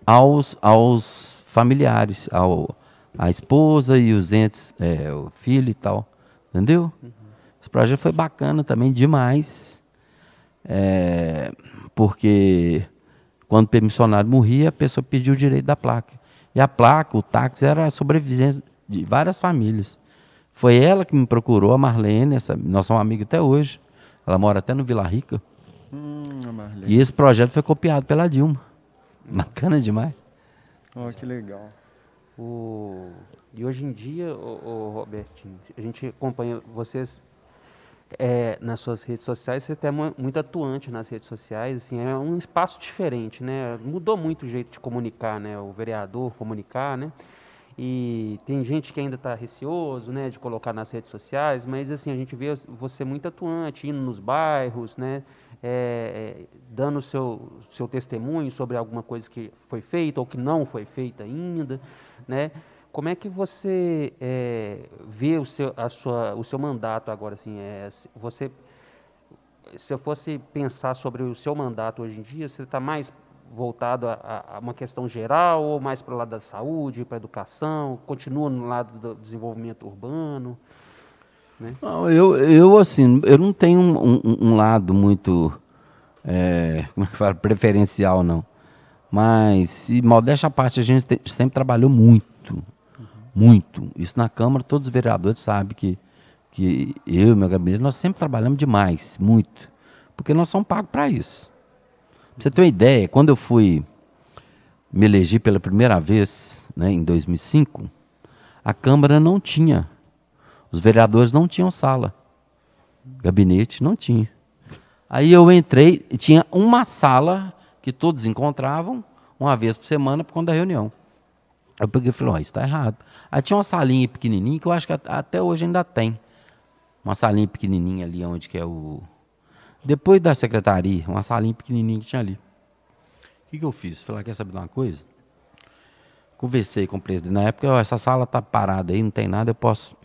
aos, aos familiares, ao, a esposa e os entes, é, o filho e tal. Entendeu? Uhum. Esse projeto foi bacana também, demais. É, porque quando o permissionário morria, a pessoa pediu o direito da placa. E a placa, o táxi, era a sobrevivência de várias famílias. Foi ela que me procurou, a Marlene, essa, nós somos amigos até hoje. Ela mora até no Vila Rica. Hum, e esse projeto foi copiado pela Dilma. Bacana demais. Oh, que legal. O... E hoje em dia, o, o Robertinho, a gente acompanha vocês é, nas suas redes sociais, você é muito atuante nas redes sociais, assim, é um espaço diferente, né? Mudou muito o jeito de comunicar, né? O vereador comunicar, né? E tem gente que ainda está receoso, né, de colocar nas redes sociais, mas assim a gente vê você muito atuante, indo nos bairros, né, é, é, dando seu seu testemunho sobre alguma coisa que foi feita ou que não foi feita ainda, né. como é que você é, vê o seu, a sua, o seu mandato agora? Assim, é, você, se eu fosse pensar sobre o seu mandato hoje em dia, você está mais voltado a, a, uma questão geral ou mais para o lado da saúde, para a educação? Continua no lado do desenvolvimento urbano? Né? Não, eu, eu, assim, eu não tenho um, um, um lado muito, é, como é que fala, preferencial, não. Mas, se modéstia à parte, a gente sempre trabalhou muito, uhum. muito. Isso na Câmara, todos os vereadores sabem que, que eu e meu gabinete, nós sempre trabalhamos demais, muito. Porque nós somos pagos para isso. Você ter uma ideia, quando eu fui me eleger pela primeira vez, né, em 2005, a Câmara não tinha, os vereadores não tinham sala. Gabinete não tinha. Aí eu entrei e tinha uma sala que todos encontravam uma vez por semana por conta da reunião. Eu peguei e falei, oh, isso está errado. Aí tinha uma salinha pequenininha, que eu acho que até hoje ainda tem. Uma salinha pequenininha ali, onde que é o... Depois da secretaria, uma salinha pequenininha que tinha ali. O que, que eu fiz? Falei, ah, quer saber de uma coisa? Conversei com o presidente. Na época, oh, essa sala está parada aí, não tem nada, eu posso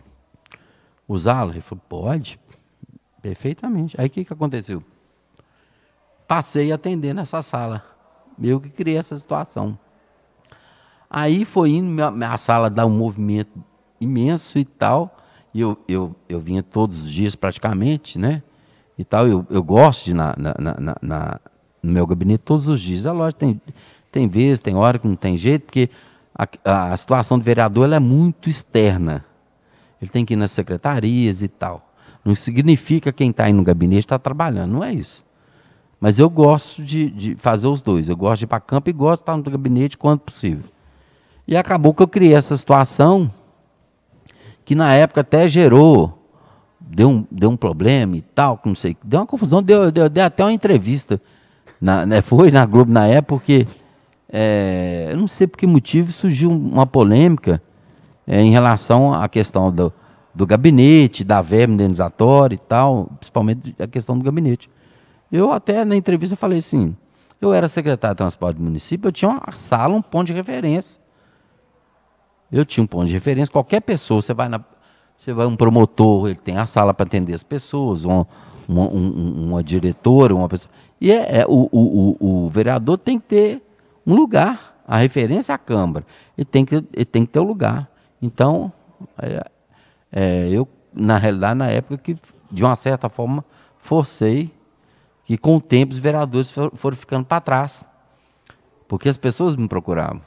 usá-la? Ele falou, pode. Perfeitamente. Aí o que, que aconteceu? passei a atender nessa sala. Eu que criei essa situação. Aí foi indo, minha sala dá um movimento imenso e tal. E eu, eu, eu vinha todos os dias praticamente, né? E tal. Eu, eu gosto de na, na, na, na no meu gabinete todos os dias. É lógico, tem, tem vezes, tem hora que não tem jeito, porque a, a situação do vereador é muito externa. Ele tem que ir nas secretarias e tal. Não significa que quem está aí no gabinete está trabalhando, não é isso. Mas eu gosto de, de fazer os dois. Eu gosto de ir para campo e gosto de estar no gabinete quando possível. E acabou que eu criei essa situação que na época até gerou, deu um, deu um problema e tal, não sei, deu uma confusão, deu, deu, deu até uma entrevista. Na, né, foi na Globo na época, porque é, eu não sei por que motivo surgiu uma polêmica é, em relação à questão do, do gabinete, da verba indenizatória e tal, principalmente a questão do gabinete. Eu até na entrevista falei assim, eu era secretário de transporte do município, eu tinha uma sala, um ponto de referência. Eu tinha um ponto de referência, qualquer pessoa, você vai na, você vai um promotor, ele tem a sala para atender as pessoas, uma, um, uma diretora, uma pessoa. E é, é o, o, o, vereador tem que ter um lugar, a referência é a Câmara. Ele tem que, ele tem que ter o um lugar. Então, é, é, eu, na realidade, na época que, de uma certa forma, forcei que com o tempo os vereadores foram ficando para trás. Porque as pessoas me procuravam,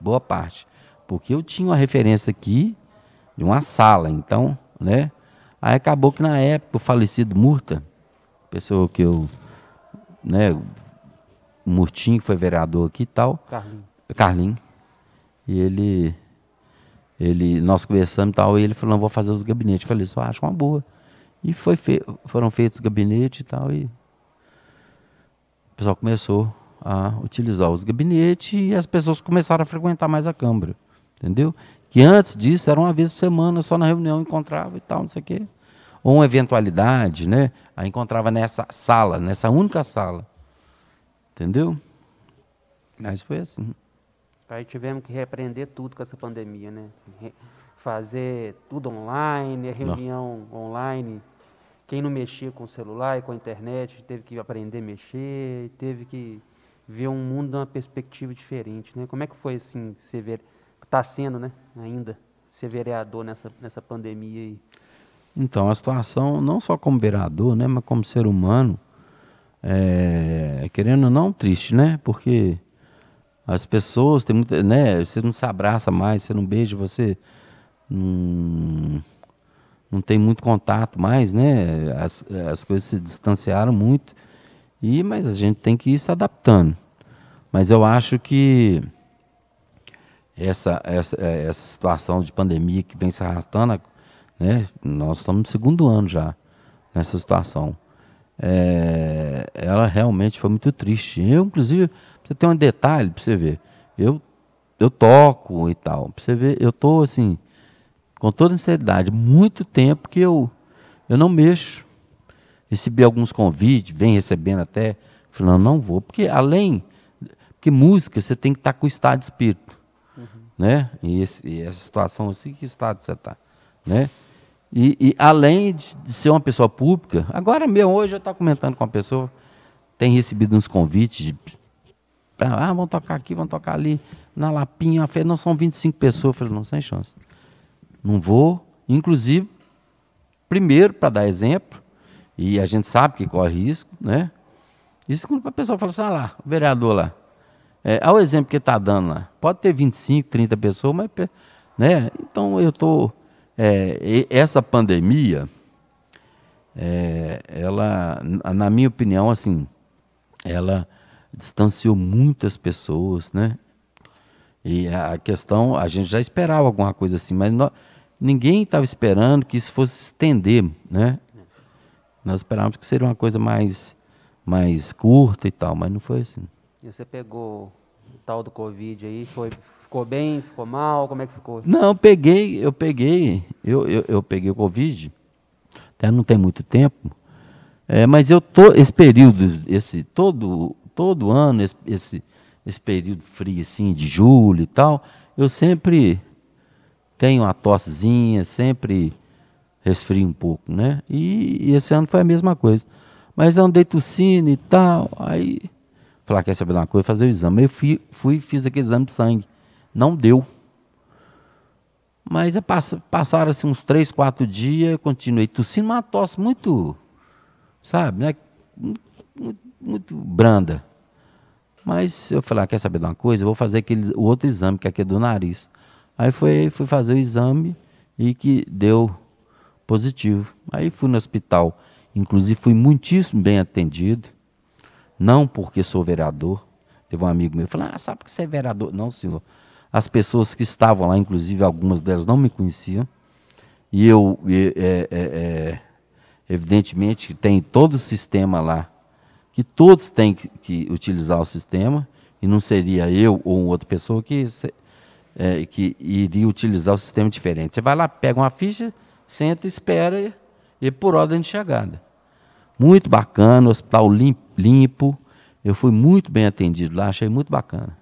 boa parte. Porque eu tinha uma referência aqui de uma sala, então, né? Aí acabou que na época o falecido Murta, pessoa que eu, né, o Murtinho que foi vereador aqui e tal, Carlinho. Carlinho. E ele ele nós conversamos e tal, e ele falou: "Não vou fazer os gabinetes". Eu falei: "Isso acho uma boa". E foi fe foram feitos os gabinetes e tal e pessoal começou a utilizar os gabinetes e as pessoas começaram a frequentar mais a Câmara, entendeu? Que antes disso era uma vez por semana, só na reunião encontrava e tal, não sei o quê. Ou uma eventualidade, né? Aí encontrava nessa sala, nessa única sala. Entendeu? Mas foi assim. Aí tivemos que repreender tudo com essa pandemia, né? Fazer tudo online, reunião não. online. Quem não mexia com o celular e com a internet teve que aprender a mexer, teve que ver um mundo de uma perspectiva diferente, né? Como é que foi assim, ser ver, está sendo, né, ainda ser vereador nessa nessa pandemia aí? Então, a situação não só como vereador, né, mas como ser humano, é, querendo ou não, triste, né? Porque as pessoas tem muita, né, você não se abraça mais, você não beija, você não não tem muito contato mais, né? As, as coisas se distanciaram muito. E, mas a gente tem que ir se adaptando. Mas eu acho que essa, essa, essa situação de pandemia que vem se arrastando, né? Nós estamos no segundo ano já nessa situação. É, ela realmente foi muito triste. Eu, inclusive, você tem um detalhe para você ver. Eu, eu toco e tal. Para você ver, eu tô assim com toda sinceridade, muito tempo que eu, eu não mexo. Recebi alguns convites, vem recebendo até, falando, não vou, porque além, porque música você tem que estar com o estado de espírito. Né? E, esse, e essa situação assim, que estado você está, né? E, e além de, de, ser uma pessoa pública, agora mesmo, hoje eu estava comentando com uma pessoa, tem recebido uns convites de, ah, vamos tocar aqui, vamos tocar ali, na Lapinha, falei, não são 25 pessoas, eu falei, não, sem chance. Não vou, inclusive, primeiro, para dar exemplo, e a gente sabe que corre risco, né? Isso quando a pessoa fala assim, ah lá, o vereador lá, é, olha o exemplo que está dando lá. Pode ter 25, 30 pessoas, mas. Né? Então eu estou. É, essa pandemia, é, ela, na minha opinião, assim, ela distanciou muitas pessoas, né? E a questão, a gente já esperava alguma coisa assim, mas nós, ninguém estava esperando que isso fosse estender, né? Nós esperávamos que seria uma coisa mais, mais curta e tal, mas não foi assim. E você pegou tal do Covid aí, foi, ficou bem, ficou mal, como é que ficou? Não, eu peguei, eu peguei, eu, eu, eu peguei o Covid, até não tem muito tempo, é, mas eu tô, esse período, esse, todo, todo ano, esse, esse, esse período frio assim, de julho e tal, eu sempre tenho uma tossezinha, sempre resfrio um pouco, né? E, e esse ano foi a mesma coisa. Mas andei tossindo e tal, aí Falar, quer saber de uma coisa? Fazer o exame. Eu fui, fui fiz aquele exame de sangue. Não deu. Mas passaram assim, uns três, quatro dias, continuei tossindo, uma tosse muito, sabe, né? Muito, muito branda. Mas eu falei, ah, quer saber de uma coisa? Eu vou fazer aquele, o outro exame, que é aquele do nariz. Aí foi, fui fazer o exame e que deu positivo. Aí fui no hospital. Inclusive fui muitíssimo bem atendido. Não porque sou vereador. Teve um amigo meu que falou: Ah, sabe que você é vereador? Não, senhor. As pessoas que estavam lá, inclusive algumas delas não me conheciam. E eu, é, é, é, evidentemente, tem todo o sistema lá, que todos têm que, que, utilizar o sistema, e não seria eu ou outra pessoa que, é, que iria utilizar o sistema diferente. Você vai lá, pega uma ficha, senta, espera e, e por ordem de chegada. Muito bacana, hospital limpo. Eu fui muito bem atendido lá, achei muito bacana.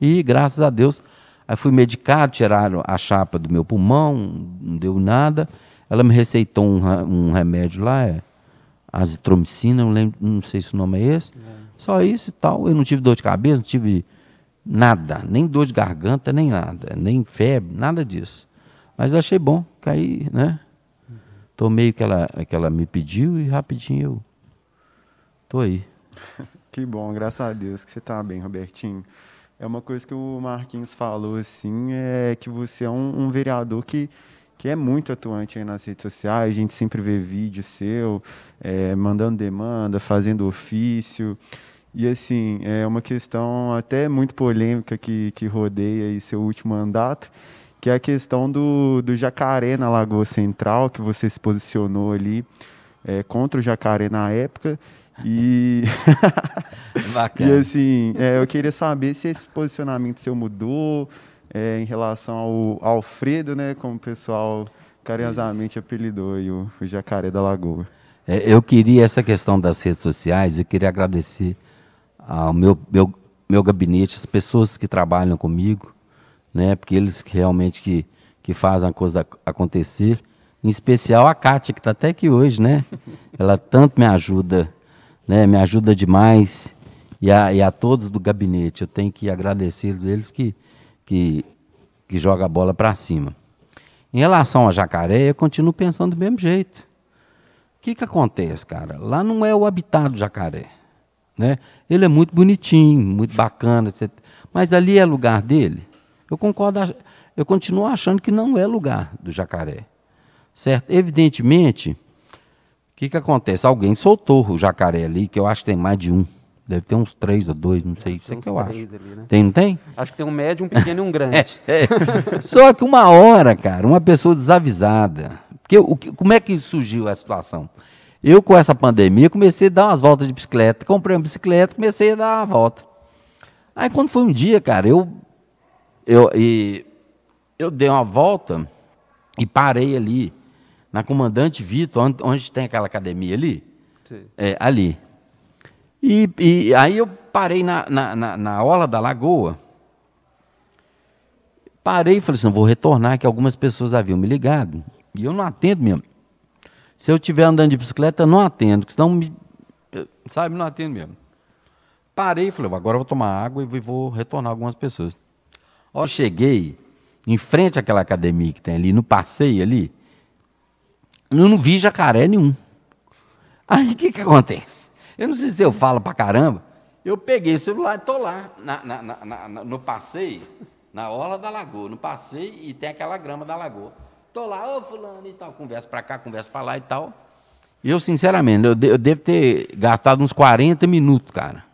E graças a Deus, aí fui medicado, tiraram a chapa do meu pulmão, não deu nada. Ela me receitou um, um remédio lá, é azitromicina, não lembro, não sei se o nome é esse. É. Só isso e tal. Eu não tive dor de cabeça, não tive nada, nem dor de garganta, nem nada, nem febre, nada disso. Mas eu achei bom, caí, né? Tomei o que ela, que ela me pediu e rapidinho eu tô aí. Que bom, graças a Deus que você está bem, Robertinho. É uma coisa que o Marquinhos falou assim, é que você é um, um vereador que, que é muito atuante aí nas redes sociais, a gente sempre vê vídeo seu, é, mandando demanda, fazendo ofício. E assim, é uma questão até muito polêmica que, que rodeia aí seu último mandato, que é a questão do, do jacaré na Lagoa Central, que você se posicionou ali é, contra o jacaré na época. E, e assim, é, eu queria saber se esse posicionamento seu mudou é, em relação ao Alfredo, né, como o pessoal carinhosamente apelidou aí, o, o jacaré da Lagoa. É, eu queria, essa questão das redes sociais, eu queria agradecer ao meu, meu, meu gabinete, as pessoas que trabalham comigo, né? Porque eles realmente que, que fazem a coisa acontecer. Em especial a Kátia, que está até aqui hoje, né? Ela tanto me ajuda, né? Me ajuda demais. E a, e a todos do gabinete, eu tenho que agradecer eles que, que, que joga a bola para cima. Em relação a jacaré, eu continuo pensando do mesmo jeito. O que, que acontece, cara? Lá não é o habitat do jacaré. Né? Ele é muito bonitinho, muito bacana, etc. mas ali é lugar dele. Eu concordo, eu continuo achando que não é lugar do jacaré. Certo? Evidentemente, o que, que acontece? Alguém soltou o jacaré ali, que eu acho que tem mais de um. Deve ter uns três ou dois, não sei. Isso é que eu acho. Ali, né? Tem, não tem? Acho que tem um médio, um pequeno e um grande. é, é. Só que uma hora, cara, uma pessoa desavisada. Porque, o, como é que surgiu a situação? Eu, com essa pandemia, comecei a dar umas voltas de bicicleta. Comprei uma bicicleta, comecei a dar uma volta. Aí, quando foi um dia, cara, eu eu, e, eu dei uma volta e parei ali, na Comandante Vitor, onde, onde tem aquela academia ali. É, ali. E, e, aí eu parei na, na, na, na orla da lagoa, Parei e falei assim, vou retornar, que algumas pessoas haviam me ligado. E eu não atendo mesmo. Se eu estiver andando de bicicleta, eu não atendo, senão me, sabe, não atendo mesmo. Parei e falei, agora eu vou tomar água e vou retornar algumas pessoas. Ó, cheguei em frente àquela academia que tem ali, no passeio ali, eu não vi jacaré nenhum. Aí o que, que acontece? Eu não sei se eu falo pra caramba. Eu peguei o celular e tô lá, na, na, na, no passeio, na orla da lagoa, no passeio, e tem aquela grama da lagoa. Tô lá, ô fulano e tal, conversa pra cá, conversa pra lá e tal. E eu, sinceramente, eu, de, eu devo ter gastado uns 40 minutos, cara.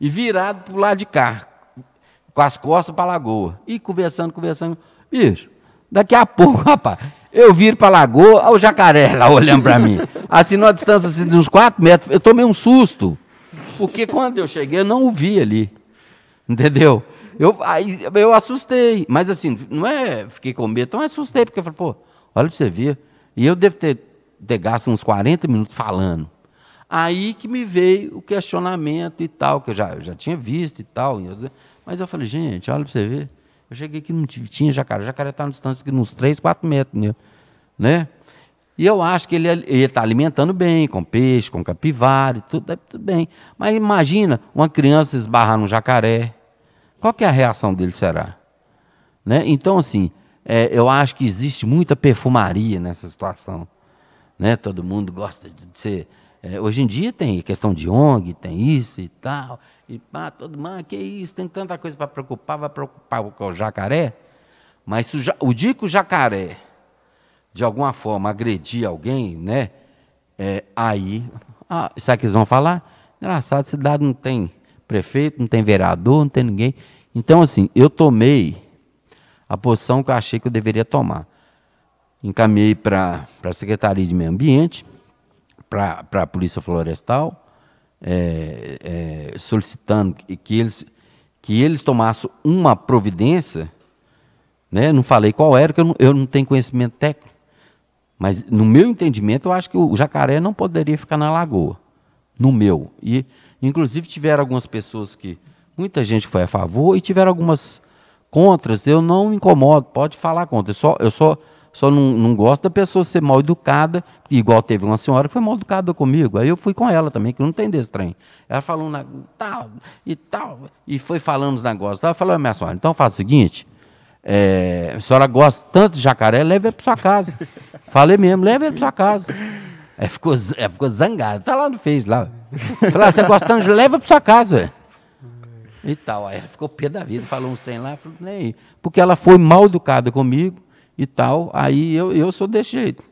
E virado pro lado de cá, com as costas pra lagoa. E conversando, conversando. Bicho, daqui a pouco, rapaz, eu viro para a lagoa, olha o jacaré lá olhando para mim. Assim, numa distância assim, de uns 4 metros, eu tomei um susto. Porque quando eu cheguei, eu não o vi ali. Entendeu? Eu, aí, eu assustei. Mas assim, não é fiquei com medo, então assustei, porque eu falei, pô, olha para você ver. E eu devo ter, ter gasto uns 40 minutos falando. Aí que me veio o questionamento e tal, que eu já, eu já tinha visto e tal. Mas eu falei, gente, olha para você ver. Eu cheguei aqui não tinha jacaré. O jacaré está na distância de uns 3, 4 metros, né? né? E eu acho que ele está alimentando bem, com peixe, com capivara, tudo, tudo bem. Mas imagina uma criança esbarrar num jacaré. Qual que é a reação dele será? Né? Então, assim, é, eu acho que existe muita perfumaria nessa situação. Né? Todo mundo gosta de ser é, hoje em dia tem questão de ONG, tem isso e tal. E pá, todo mundo, que isso, tem tanta coisa para preocupar, vai preocupar o jacaré. Mas o, o dia que o jacaré, de alguma forma, agredir alguém, né? É, aí, ah, sabe o que eles vão falar? Engraçado, cidade não tem prefeito, não tem vereador, não tem ninguém. Então, assim, eu tomei a posição que eu achei que eu deveria tomar. Encaminhei para a Secretaria de Meio Ambiente, para a Polícia Florestal, é, é, solicitando que, eles, que eles tomassem uma providência. Né? Não falei qual era, porque eu não, eu não tenho conhecimento técnico. Mas, no meu entendimento, eu acho que o jacaré não poderia ficar na lagoa. No meu. E, inclusive, tiveram algumas pessoas que. Muita gente foi a favor e tiveram algumas contras. Eu não me incomodo, pode falar contra. Eu só, eu só só não, não gosto da pessoa ser mal educada, igual teve uma senhora que foi mal educada comigo. Aí eu fui com ela também, que não tem desse trem. Ela falou na, tal e tal, e foi falando os negócios. Ela falou, minha senhora, então faz o seguinte, é, a senhora gosta tanto de jacaré, leve ele para sua casa. Falei mesmo, leve ele para sua casa. Aí ficou, ela ficou zangada, tá lá no Face lá. Falei, ah, você gosta tanto, leva para sua casa. E tal. Aí ela ficou pé da vida, falou uns trem lá, falou, nem Porque ela foi mal educada comigo, e tal. Aí eu, eu sou desse jeito.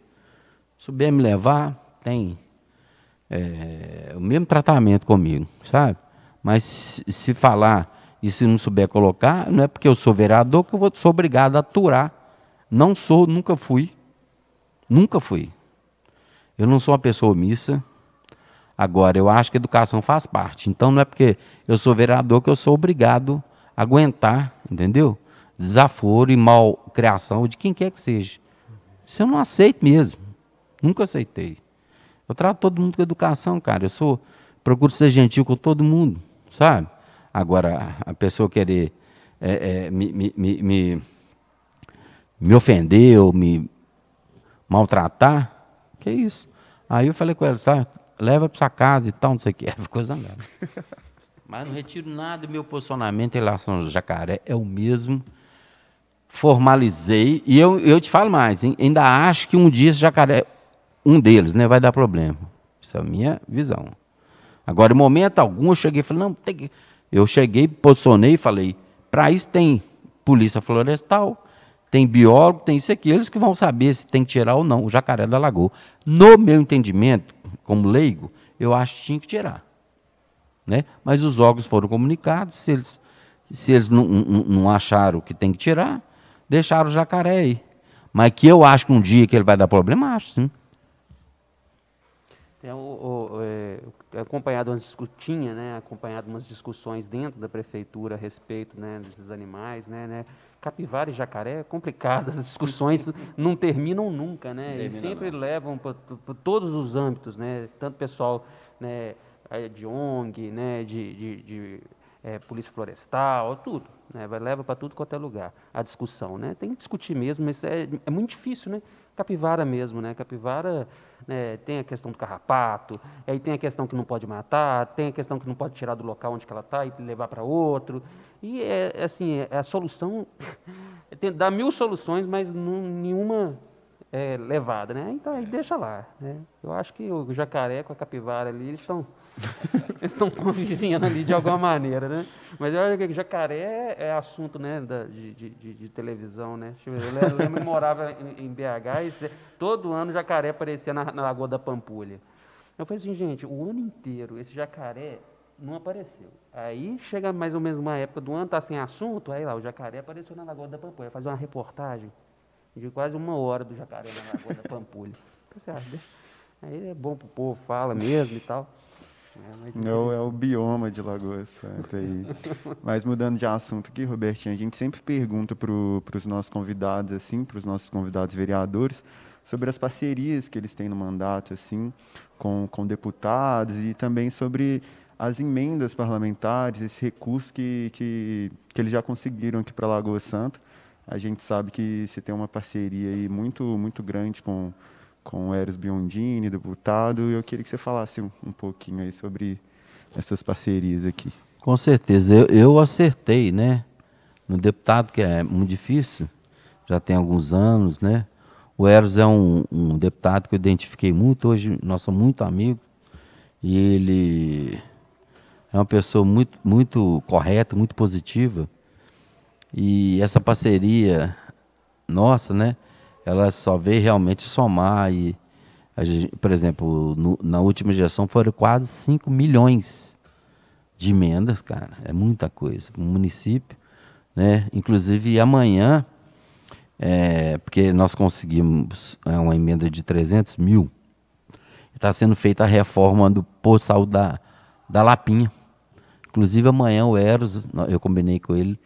Souber me levar, tem é, o mesmo tratamento comigo, sabe? Mas se, se falar e se não souber colocar, não é porque eu sou vereador que eu vou, sou obrigado a aturar. Não sou, nunca fui. Nunca fui. Eu não sou uma pessoa omissa. Agora, eu acho que educação faz parte. Então, não é porque eu sou vereador que eu sou obrigado a aguentar, entendeu? Desaforo e mal criação de quem quer que seja. Isso eu não aceito mesmo. Nunca aceitei. Eu trato todo mundo com educação, cara. Eu sou, procuro ser gentil com todo mundo, sabe? Agora, a pessoa querer é, é, me, me, me, me ofender ou me maltratar, que isso? Aí eu falei com ela, tá, leva para sua casa e tal, não sei o que. Ficou zangada. Mas não retiro nada do meu posicionamento em relação ao jacaré, é o mesmo formalizei, e eu, eu te falo mais, hein? ainda acho que um dia esse jacaré, um deles, né, vai dar problema. Isso é a minha visão. Agora, em momento algum, eu cheguei e falei, não, tem que... Eu cheguei, posicionei e falei, para isso tem polícia florestal, tem biólogo, tem isso aqui, eles que vão saber se tem que tirar ou não o jacaré da lagoa. No meu entendimento, como leigo, eu acho que tinha que tirar. Né? Mas os órgãos foram comunicados, se eles, se eles não, não, não acharam que tem que tirar, deixaram o jacaré aí. Mas que eu acho que um dia que ele vai dar problema, acho sim. É, o, o, é, acompanhado umas tinha, né, acompanhado umas discussões dentro da prefeitura a respeito né, desses animais, né, né, capivara e jacaré é complicado, as discussões não terminam nunca, né, e sempre não. levam para todos os âmbitos, né, tanto pessoal né, de ONG, né, de, de, de é, polícia florestal, tudo, né? Vai, leva para tudo quanto é lugar a discussão, né? Tem que discutir mesmo, mas é, é muito difícil, né? Capivara mesmo, né? Capivara né, tem a questão do carrapato, aí tem a questão que não pode matar, tem a questão que não pode tirar do local onde ela está e levar para outro. E é, é assim, é a solução tem, dá mil soluções, mas não, nenhuma é, levada, né? Então aí deixa lá. Né? Eu acho que o jacaré com a capivara ali, eles estão eles estão convivendo ali de alguma maneira, né? Mas acho que jacaré é assunto, né, da, de, de, de, televisão, né? Eu lembro que morava em, em BH e todo ano jacaré aparecia na, na Lagoa da Pampulha. Eu falei assim, gente, o ano inteiro esse jacaré não apareceu. Aí chega mais ou menos uma época do ano, tá sem assunto, aí lá o jacaré apareceu na Lagoa da Pampulha, fazer uma reportagem de quase uma hora do jacaré na Lagoa da Pampulha. Você acha? Aí é bom para o povo, fala mesmo e tal. É, é, o, é o bioma de Lagoa Santa. Aí. mas mudando de assunto aqui, Robertinho, a gente sempre pergunta para os nossos convidados, assim, para os nossos convidados vereadores, sobre as parcerias que eles têm no mandato, assim, com, com deputados e também sobre as emendas parlamentares, esse recurso que, que, que eles já conseguiram aqui para Lagoa Santa. A gente sabe que você tem uma parceria aí muito, muito grande com, com o Eros Biondini, deputado, e eu queria que você falasse um, um pouquinho aí sobre essas parcerias aqui. Com certeza, eu, eu acertei, né? No deputado, que é muito difícil, já tem alguns anos, né? O Eros é um, um deputado que eu identifiquei muito, hoje nós somos muito amigos, e ele é uma pessoa muito, muito correta, muito positiva, e essa parceria nossa, né? Ela só veio realmente somar e, por exemplo, no, na última gestão foram quase 5 milhões de emendas, cara. É muita coisa. O município, né? Inclusive amanhã, é, porque nós conseguimos é, uma emenda de 300 mil, está sendo feita a reforma do posto de saúde da, da Lapinha. Inclusive amanhã o Eros, eu combinei com ele,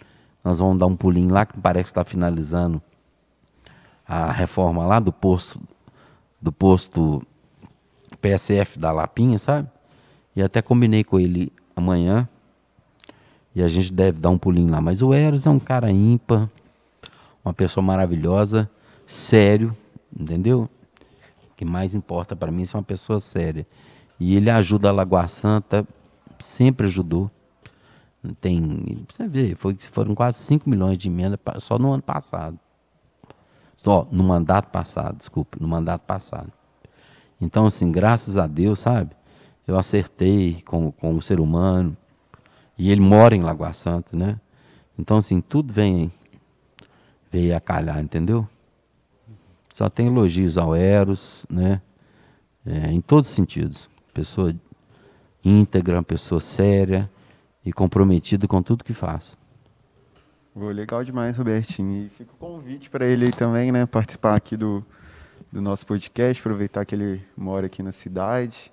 nós vamos dar um pulinho lá, que parece que está finalizando a reforma lá do posto, do posto PSF da Lapinha, sabe? E até combinei com ele amanhã. E a gente deve dar um pulinho lá. Mas o Eros é um cara ímpar, uma pessoa maravilhosa, sério, entendeu? O que mais importa para mim é ser uma pessoa séria. E ele ajuda a Lagoa Santa, sempre ajudou. Tem, você vê, foi, foram quase 5 milhões de emenda só no ano passado. Só no mandato passado, desculpe, no mandato passado. Então, assim, graças a Deus, sabe? Eu acertei com, com o ser humano. E ele mora em Lagoa Santa, né? Então, assim, tudo vem veio a calhar, entendeu? Só tem elogios ao Eros, né? É, em todos os sentidos. Pessoa íntegra, pessoa séria, e comprometido com tudo que faz. Oh, legal demais, Robertinho. E fica o convite para ele também, né, participar aqui do, do nosso podcast, aproveitar que ele mora aqui na cidade,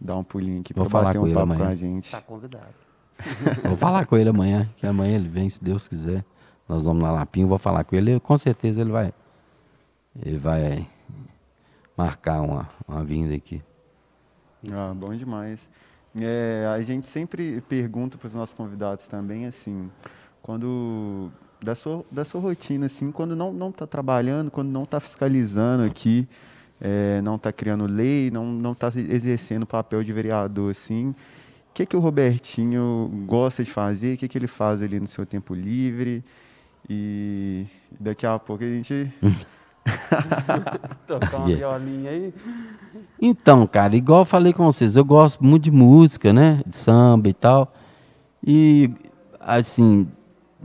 dar um pulinho aqui para bater um papo amanhã. com a gente. Está convidado. vou falar com ele amanhã, que amanhã ele vem, se Deus quiser. Nós vamos na Lapinha, vou falar com ele, com certeza ele vai ele vai marcar uma, uma vinda aqui. Ah, bom demais. É, a gente sempre pergunta para os nossos convidados também, assim, quando da sua, da sua rotina, assim, quando não não está trabalhando, quando não está fiscalizando aqui, é, não está criando lei, não não está exercendo o papel de vereador, assim, o que que o Robertinho gosta de fazer? O que que ele faz ali no seu tempo livre? E daqui a pouco a gente Tocar uma yeah. violinha aí. Então, cara, igual eu falei com vocês, eu gosto muito de música, né? De samba e tal. E, assim,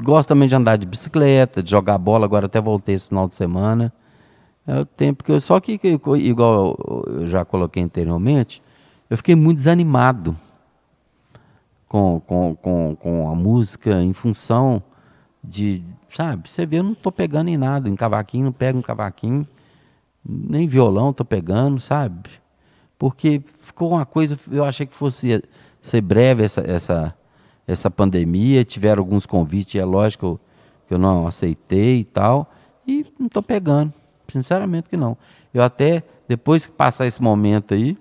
gosto também de andar de bicicleta, de jogar bola. Agora até voltei esse final de semana. É o tempo que eu. Só que, igual eu já coloquei anteriormente, eu fiquei muito desanimado com, com, com, com a música em função de, sabe, você vê, eu não estou pegando em nada, em cavaquinho, não pego um cavaquinho, nem violão estou pegando, sabe? Porque ficou uma coisa, eu achei que fosse ser breve essa, essa, essa pandemia, tiveram alguns convites, é lógico que eu não aceitei e tal, e não estou pegando, sinceramente que não. Eu até, depois que passar esse momento aí,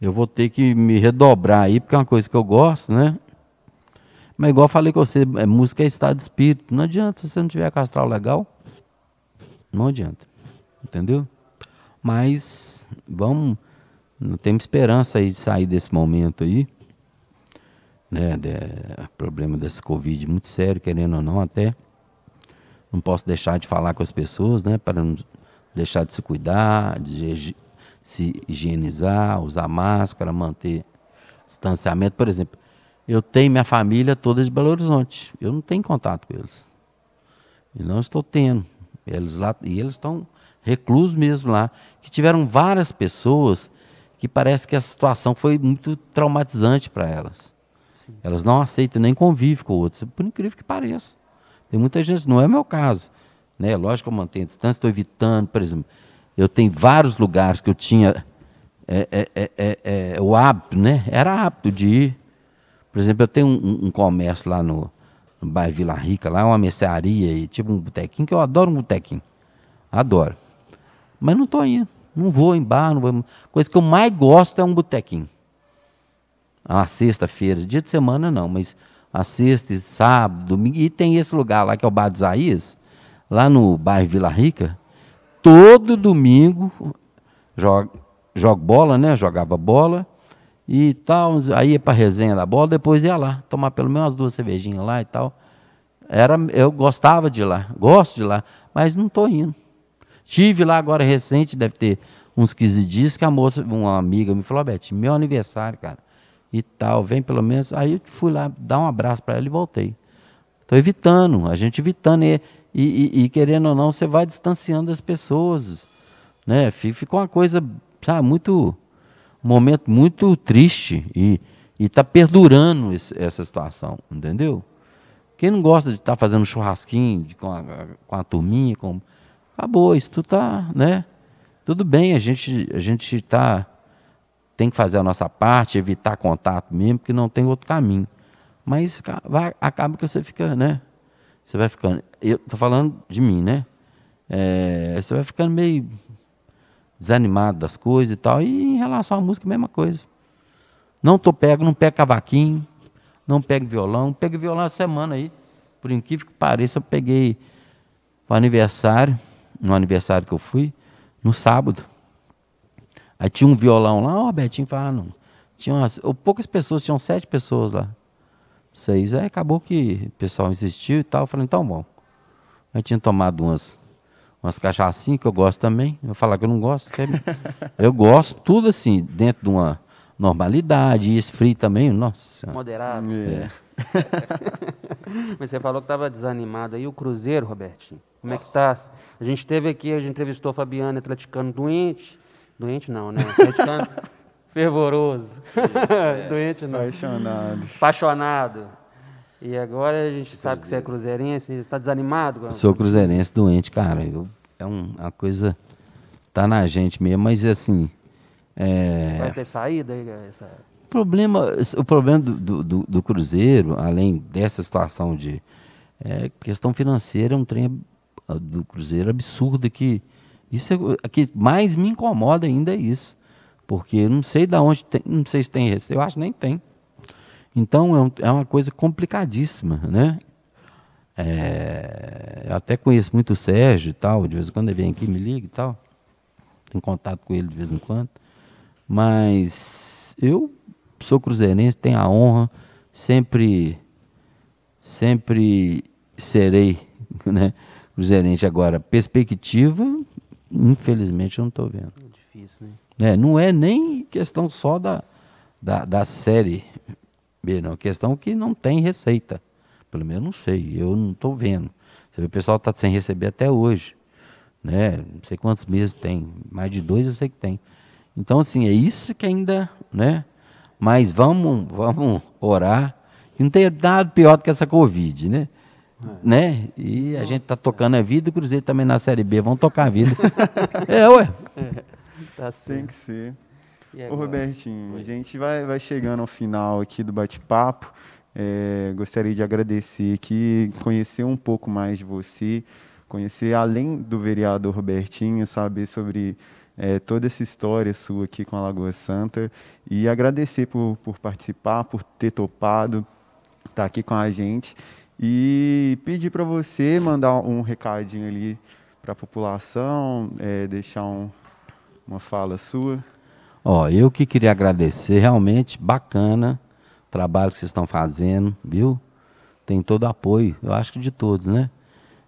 eu vou ter que me redobrar aí, porque é uma coisa que eu gosto, né? Mas igual falei com você, é, música é estado de espírito. Não adianta se você não tiver castral legal. Não adianta. Entendeu? Mas vamos. Temos esperança aí de sair desse momento aí. Né, de, problema desse Covid muito sério, querendo ou não, até. Não posso deixar de falar com as pessoas, né? Para não deixar de se cuidar, de se higienizar, usar máscara, manter distanciamento. Por exemplo, eu tenho minha família toda de Belo Horizonte. Eu não tenho contato com eles. E não estou tendo. Eles lá, e eles estão reclusos mesmo lá. Que tiveram várias pessoas que parece que a situação foi muito traumatizante para elas. Elas não aceitam nem convivem com outros, por incrível que pareça. Tem muita gente, não é o meu caso. Né? Lógico que eu mantenho a distância, estou evitando, por exemplo, eu tenho vários lugares que eu tinha é, é, é, é, é o hábito, né? Era hábito de ir por exemplo, eu tenho um, um comércio lá no, no bairro Vila Rica, lá uma mercearia e tipo um botequinho, que eu adoro um botequinho. Adoro. Mas não estou indo. Não vou em bar, não vou. Coisa que eu mais gosto é um botequinho. A sexta-feira, dia de semana não, mas a sexta, sábado, domingo. E tem esse lugar lá que é o Bar de Isaías, lá no bairro Vila Rica. Todo domingo jogo, jogo bola, né? Jogava bola e tal. Aí ia para resenha da bola, depois ia lá, tomar pelo menos duas cervejinhas lá e tal. Era, eu gostava de lá, gosto de lá, mas não estou indo. Tive lá agora recente, deve ter uns 15 dias, que a moça, uma amiga, me falou, Beth, meu aniversário, cara, e tal, vem pelo menos. Aí eu fui lá dar um abraço para ela e voltei. Estou evitando, a gente evitando. E, e, e, querendo ou não, você vai distanciando as pessoas. Né? Fica uma coisa, sabe, muito um momento muito triste e está perdurando esse, essa situação, entendeu? Quem não gosta de estar tá fazendo churrasquinho de, com, a, com a turminha, com, acabou, isso tudo está, né? Tudo bem, a gente a gente tá, tem que fazer a nossa parte, evitar contato mesmo, porque não tem outro caminho. Mas vai, acaba que você fica, né? Você vai ficando. Eu estou falando de mim, né? É, você vai ficando meio desanimado das coisas e tal. E em relação à música, mesma coisa. Não tô pego, não pego cavaquinho, não pego violão. Pego violão a semana aí. Por incrível que pareça, eu peguei para aniversário, no aniversário que eu fui, no sábado. Aí tinha um violão lá, ó, oh, Betinho falando. Ah, não. Tinha umas, poucas pessoas, tinham sete pessoas lá. Seis. Aí acabou que o pessoal insistiu e tal. Eu falei, então bom. Aí tinha tomado umas umas cachaçinhas que eu gosto também. Eu falar que eu não gosto. eu gosto, tudo assim, dentro de uma normalidade, e esse frio também, nossa Moderado. É. Mas você falou que estava desanimado aí, o Cruzeiro, Robertinho. Como é que tá? A gente teve aqui, a gente entrevistou a Fabiana, atleticano doente. Doente não, né? Atleticano fervoroso. É. doente não. Apaixonado. Apaixonado. E agora a gente sabe que você é cruzeirense, você está desanimado? Sou cruzeirense doente, cara. Eu, é um, uma coisa. Tá na gente mesmo, mas assim. É... Vai ter saída aí? Essa... O problema, o problema do, do, do, Cruzeiro, além dessa situação de é, questão financeira, é um trem do Cruzeiro absurdo que isso é, que mais me incomoda ainda é isso, porque não sei da onde tem, não sei se tem receio, eu acho que nem tem. Então é, um, é uma coisa complicadíssima, né? É, eu até conheço muito o Sérgio e tal, de vez em quando ele vem aqui, me liga e tal. Tenho contato com ele de vez em quando. Mas eu sou cruzeirense, tenho a honra, sempre, sempre serei né, cruzeirense. Agora, perspectiva, infelizmente, eu não estou vendo. É difícil, né? É, não é nem questão só da, da, da série B, não. A questão é que não tem receita. Pelo menos não sei, eu não estou vendo. Você vê, o pessoal está sem receber até hoje. Né? Não sei quantos meses tem. Mais de dois eu sei que tem. Então, assim, é isso que ainda, né? Mas vamos, vamos orar. Não tem nada pior do que essa Covid, né? É. Né? E a gente está tocando a vida, o Cruzeiro também na Série B, vamos tocar a vida. é, ué. É, tá Tem que ser. Ô Robertinho, Oi. a gente vai, vai chegando ao final aqui do bate-papo. É, gostaria de agradecer aqui, conhecer um pouco mais de você, conhecer além do vereador Robertinho, saber sobre é, toda essa história sua aqui com a Lagoa Santa e agradecer por, por participar, por ter topado, tá aqui com a gente. E pedir para você mandar um recadinho ali para a população, é, deixar um, uma fala sua. Ó, eu que queria agradecer, realmente bacana o trabalho que vocês estão fazendo, viu? Tem todo apoio, eu acho que de todos, né?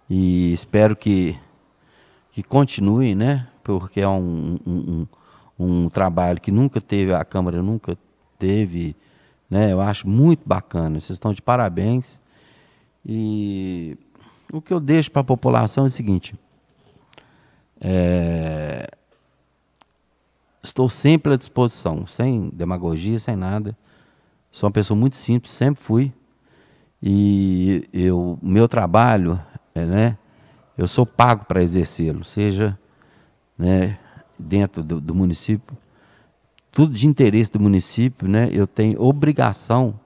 E espero que, que continue, né? Porque é um, um, um, um trabalho que nunca teve, a Câmara nunca teve, né? Eu acho muito bacana, vocês estão de parabéns. E o que eu deixo para a população é o seguinte: é, estou sempre à disposição, sem demagogia, sem nada. Sou uma pessoa muito simples, sempre fui. E eu, meu trabalho, é, né, eu sou pago para exercê-lo, seja né, dentro do, do, município, tudo de interesse do município, né, eu tenho obrigação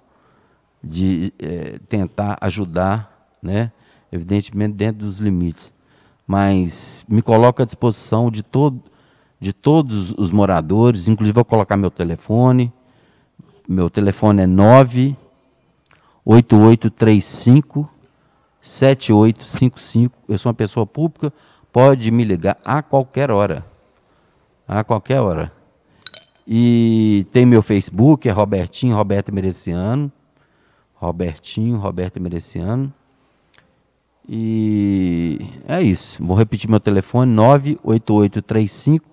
de é, tentar ajudar, né, evidentemente dentro dos limites mas me coloco à disposição de, todo, de todos os moradores, inclusive vou colocar meu telefone. Meu telefone é 98835 7855. Eu sou uma pessoa pública, pode me ligar a qualquer hora. A qualquer hora. E tem meu Facebook, é Robertinho Roberto Mereciano. Robertinho Roberto Mereciano. E é isso. Vou repetir meu telefone: 98835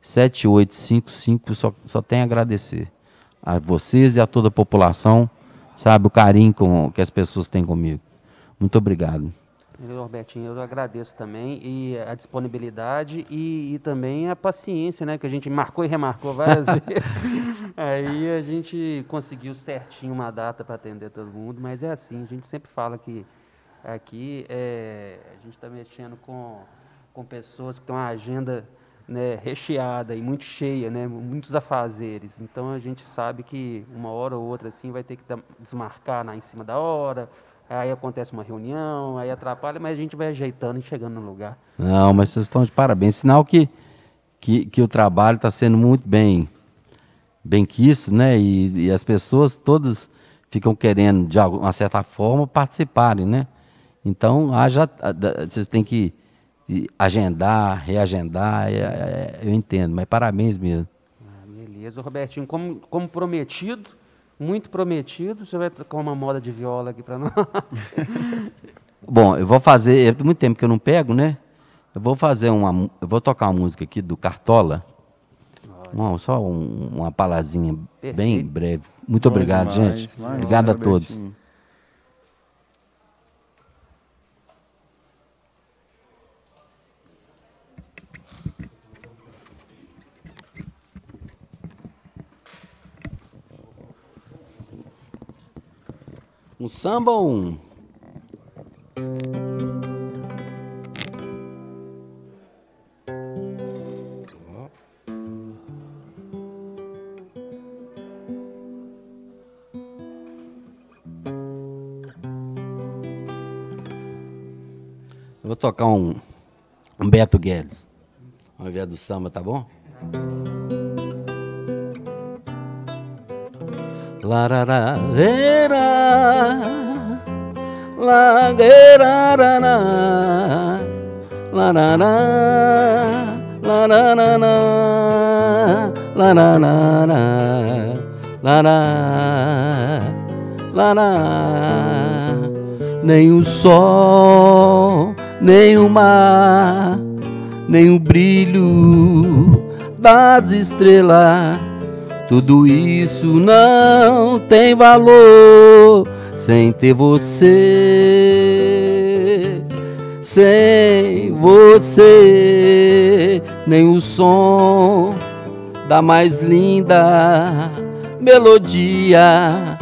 7855. Só, só tenho a agradecer a vocês e a toda a população, sabe, o carinho com, que as pessoas têm comigo. Muito obrigado. Robertinho, eu agradeço também e a disponibilidade e, e, também a paciência, né? Que a gente marcou e remarcou várias vezes. Aí a gente conseguiu certinho uma data para atender todo mundo, mas é assim, a gente sempre fala que Aqui é, a gente está mexendo com, com pessoas que têm uma agenda né, recheada e muito cheia, né, muitos afazeres. Então a gente sabe que uma hora ou outra assim vai ter que desmarcar na, em cima da hora, aí acontece uma reunião, aí atrapalha, mas a gente vai ajeitando e chegando no lugar. Não, mas vocês estão de parabéns. Sinal que, que, que o trabalho está sendo muito bem, bem quisto, né? E, e as pessoas todas ficam querendo, de alguma certa forma, participarem, né? Então, haja, vocês têm que agendar, reagendar, é, é, eu entendo, mas parabéns mesmo. Ah, beleza, Robertinho, como, como prometido, muito prometido, você vai tocar uma moda de viola aqui para nós. Bom, eu vou fazer, é muito tempo que eu não pego, né? Eu vou fazer uma, eu vou tocar uma música aqui do Cartola. Uma, só um, uma palazinha bem breve. Muito Bom obrigado, demais, gente. obrigado a todos. Um samba ou um? Eu vou tocar um, um Beto Guedes, ao invés do samba, tá bom? Larará, era, lagueirarana, larará, lararana, lararana, lará, lará. Nem o sol, nem o mar, nem o brilho das estrelas tudo isso não tem valor sem ter você. Sem você, nem o som da mais linda melodia,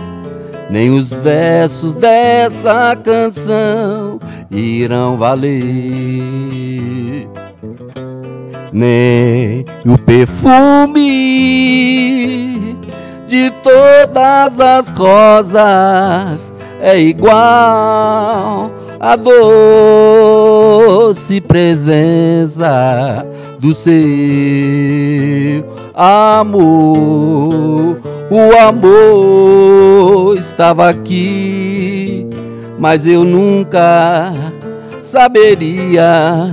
nem os versos dessa canção irão valer nem o perfume de todas as rosas é igual a doce presença do seu amor. O amor estava aqui, mas eu nunca saberia,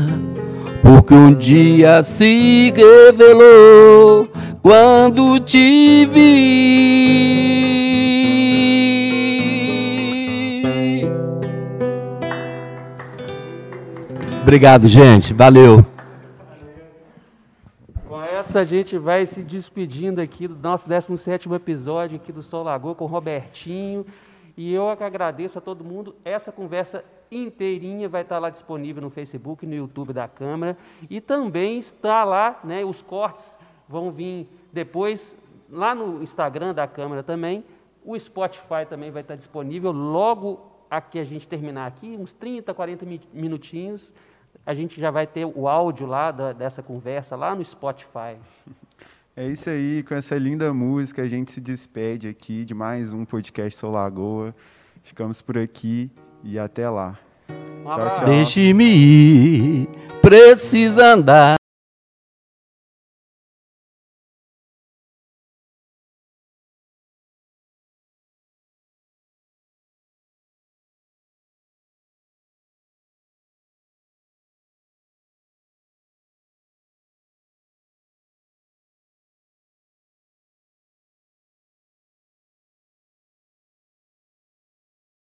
porque um dia se revelou quando te vi. Obrigado, gente. Valeu. Com essa a gente vai se despedindo aqui do nosso 17º episódio aqui do Sol Lagoa com Robertinho. E eu que agradeço a todo mundo. Essa conversa inteirinha vai estar lá disponível no Facebook, no YouTube da Câmara. E também está lá, né, os cortes vão vir depois lá no Instagram da Câmara também. O Spotify também vai estar disponível logo a que a gente terminar aqui, uns 30, 40 minutinhos, a gente já vai ter o áudio lá da, dessa conversa lá no Spotify. É isso aí, com essa linda música a gente se despede aqui de mais um podcast Sou Lagoa. Ficamos por aqui e até lá. Tchau, tchau. Deixe-me ir, precisa andar.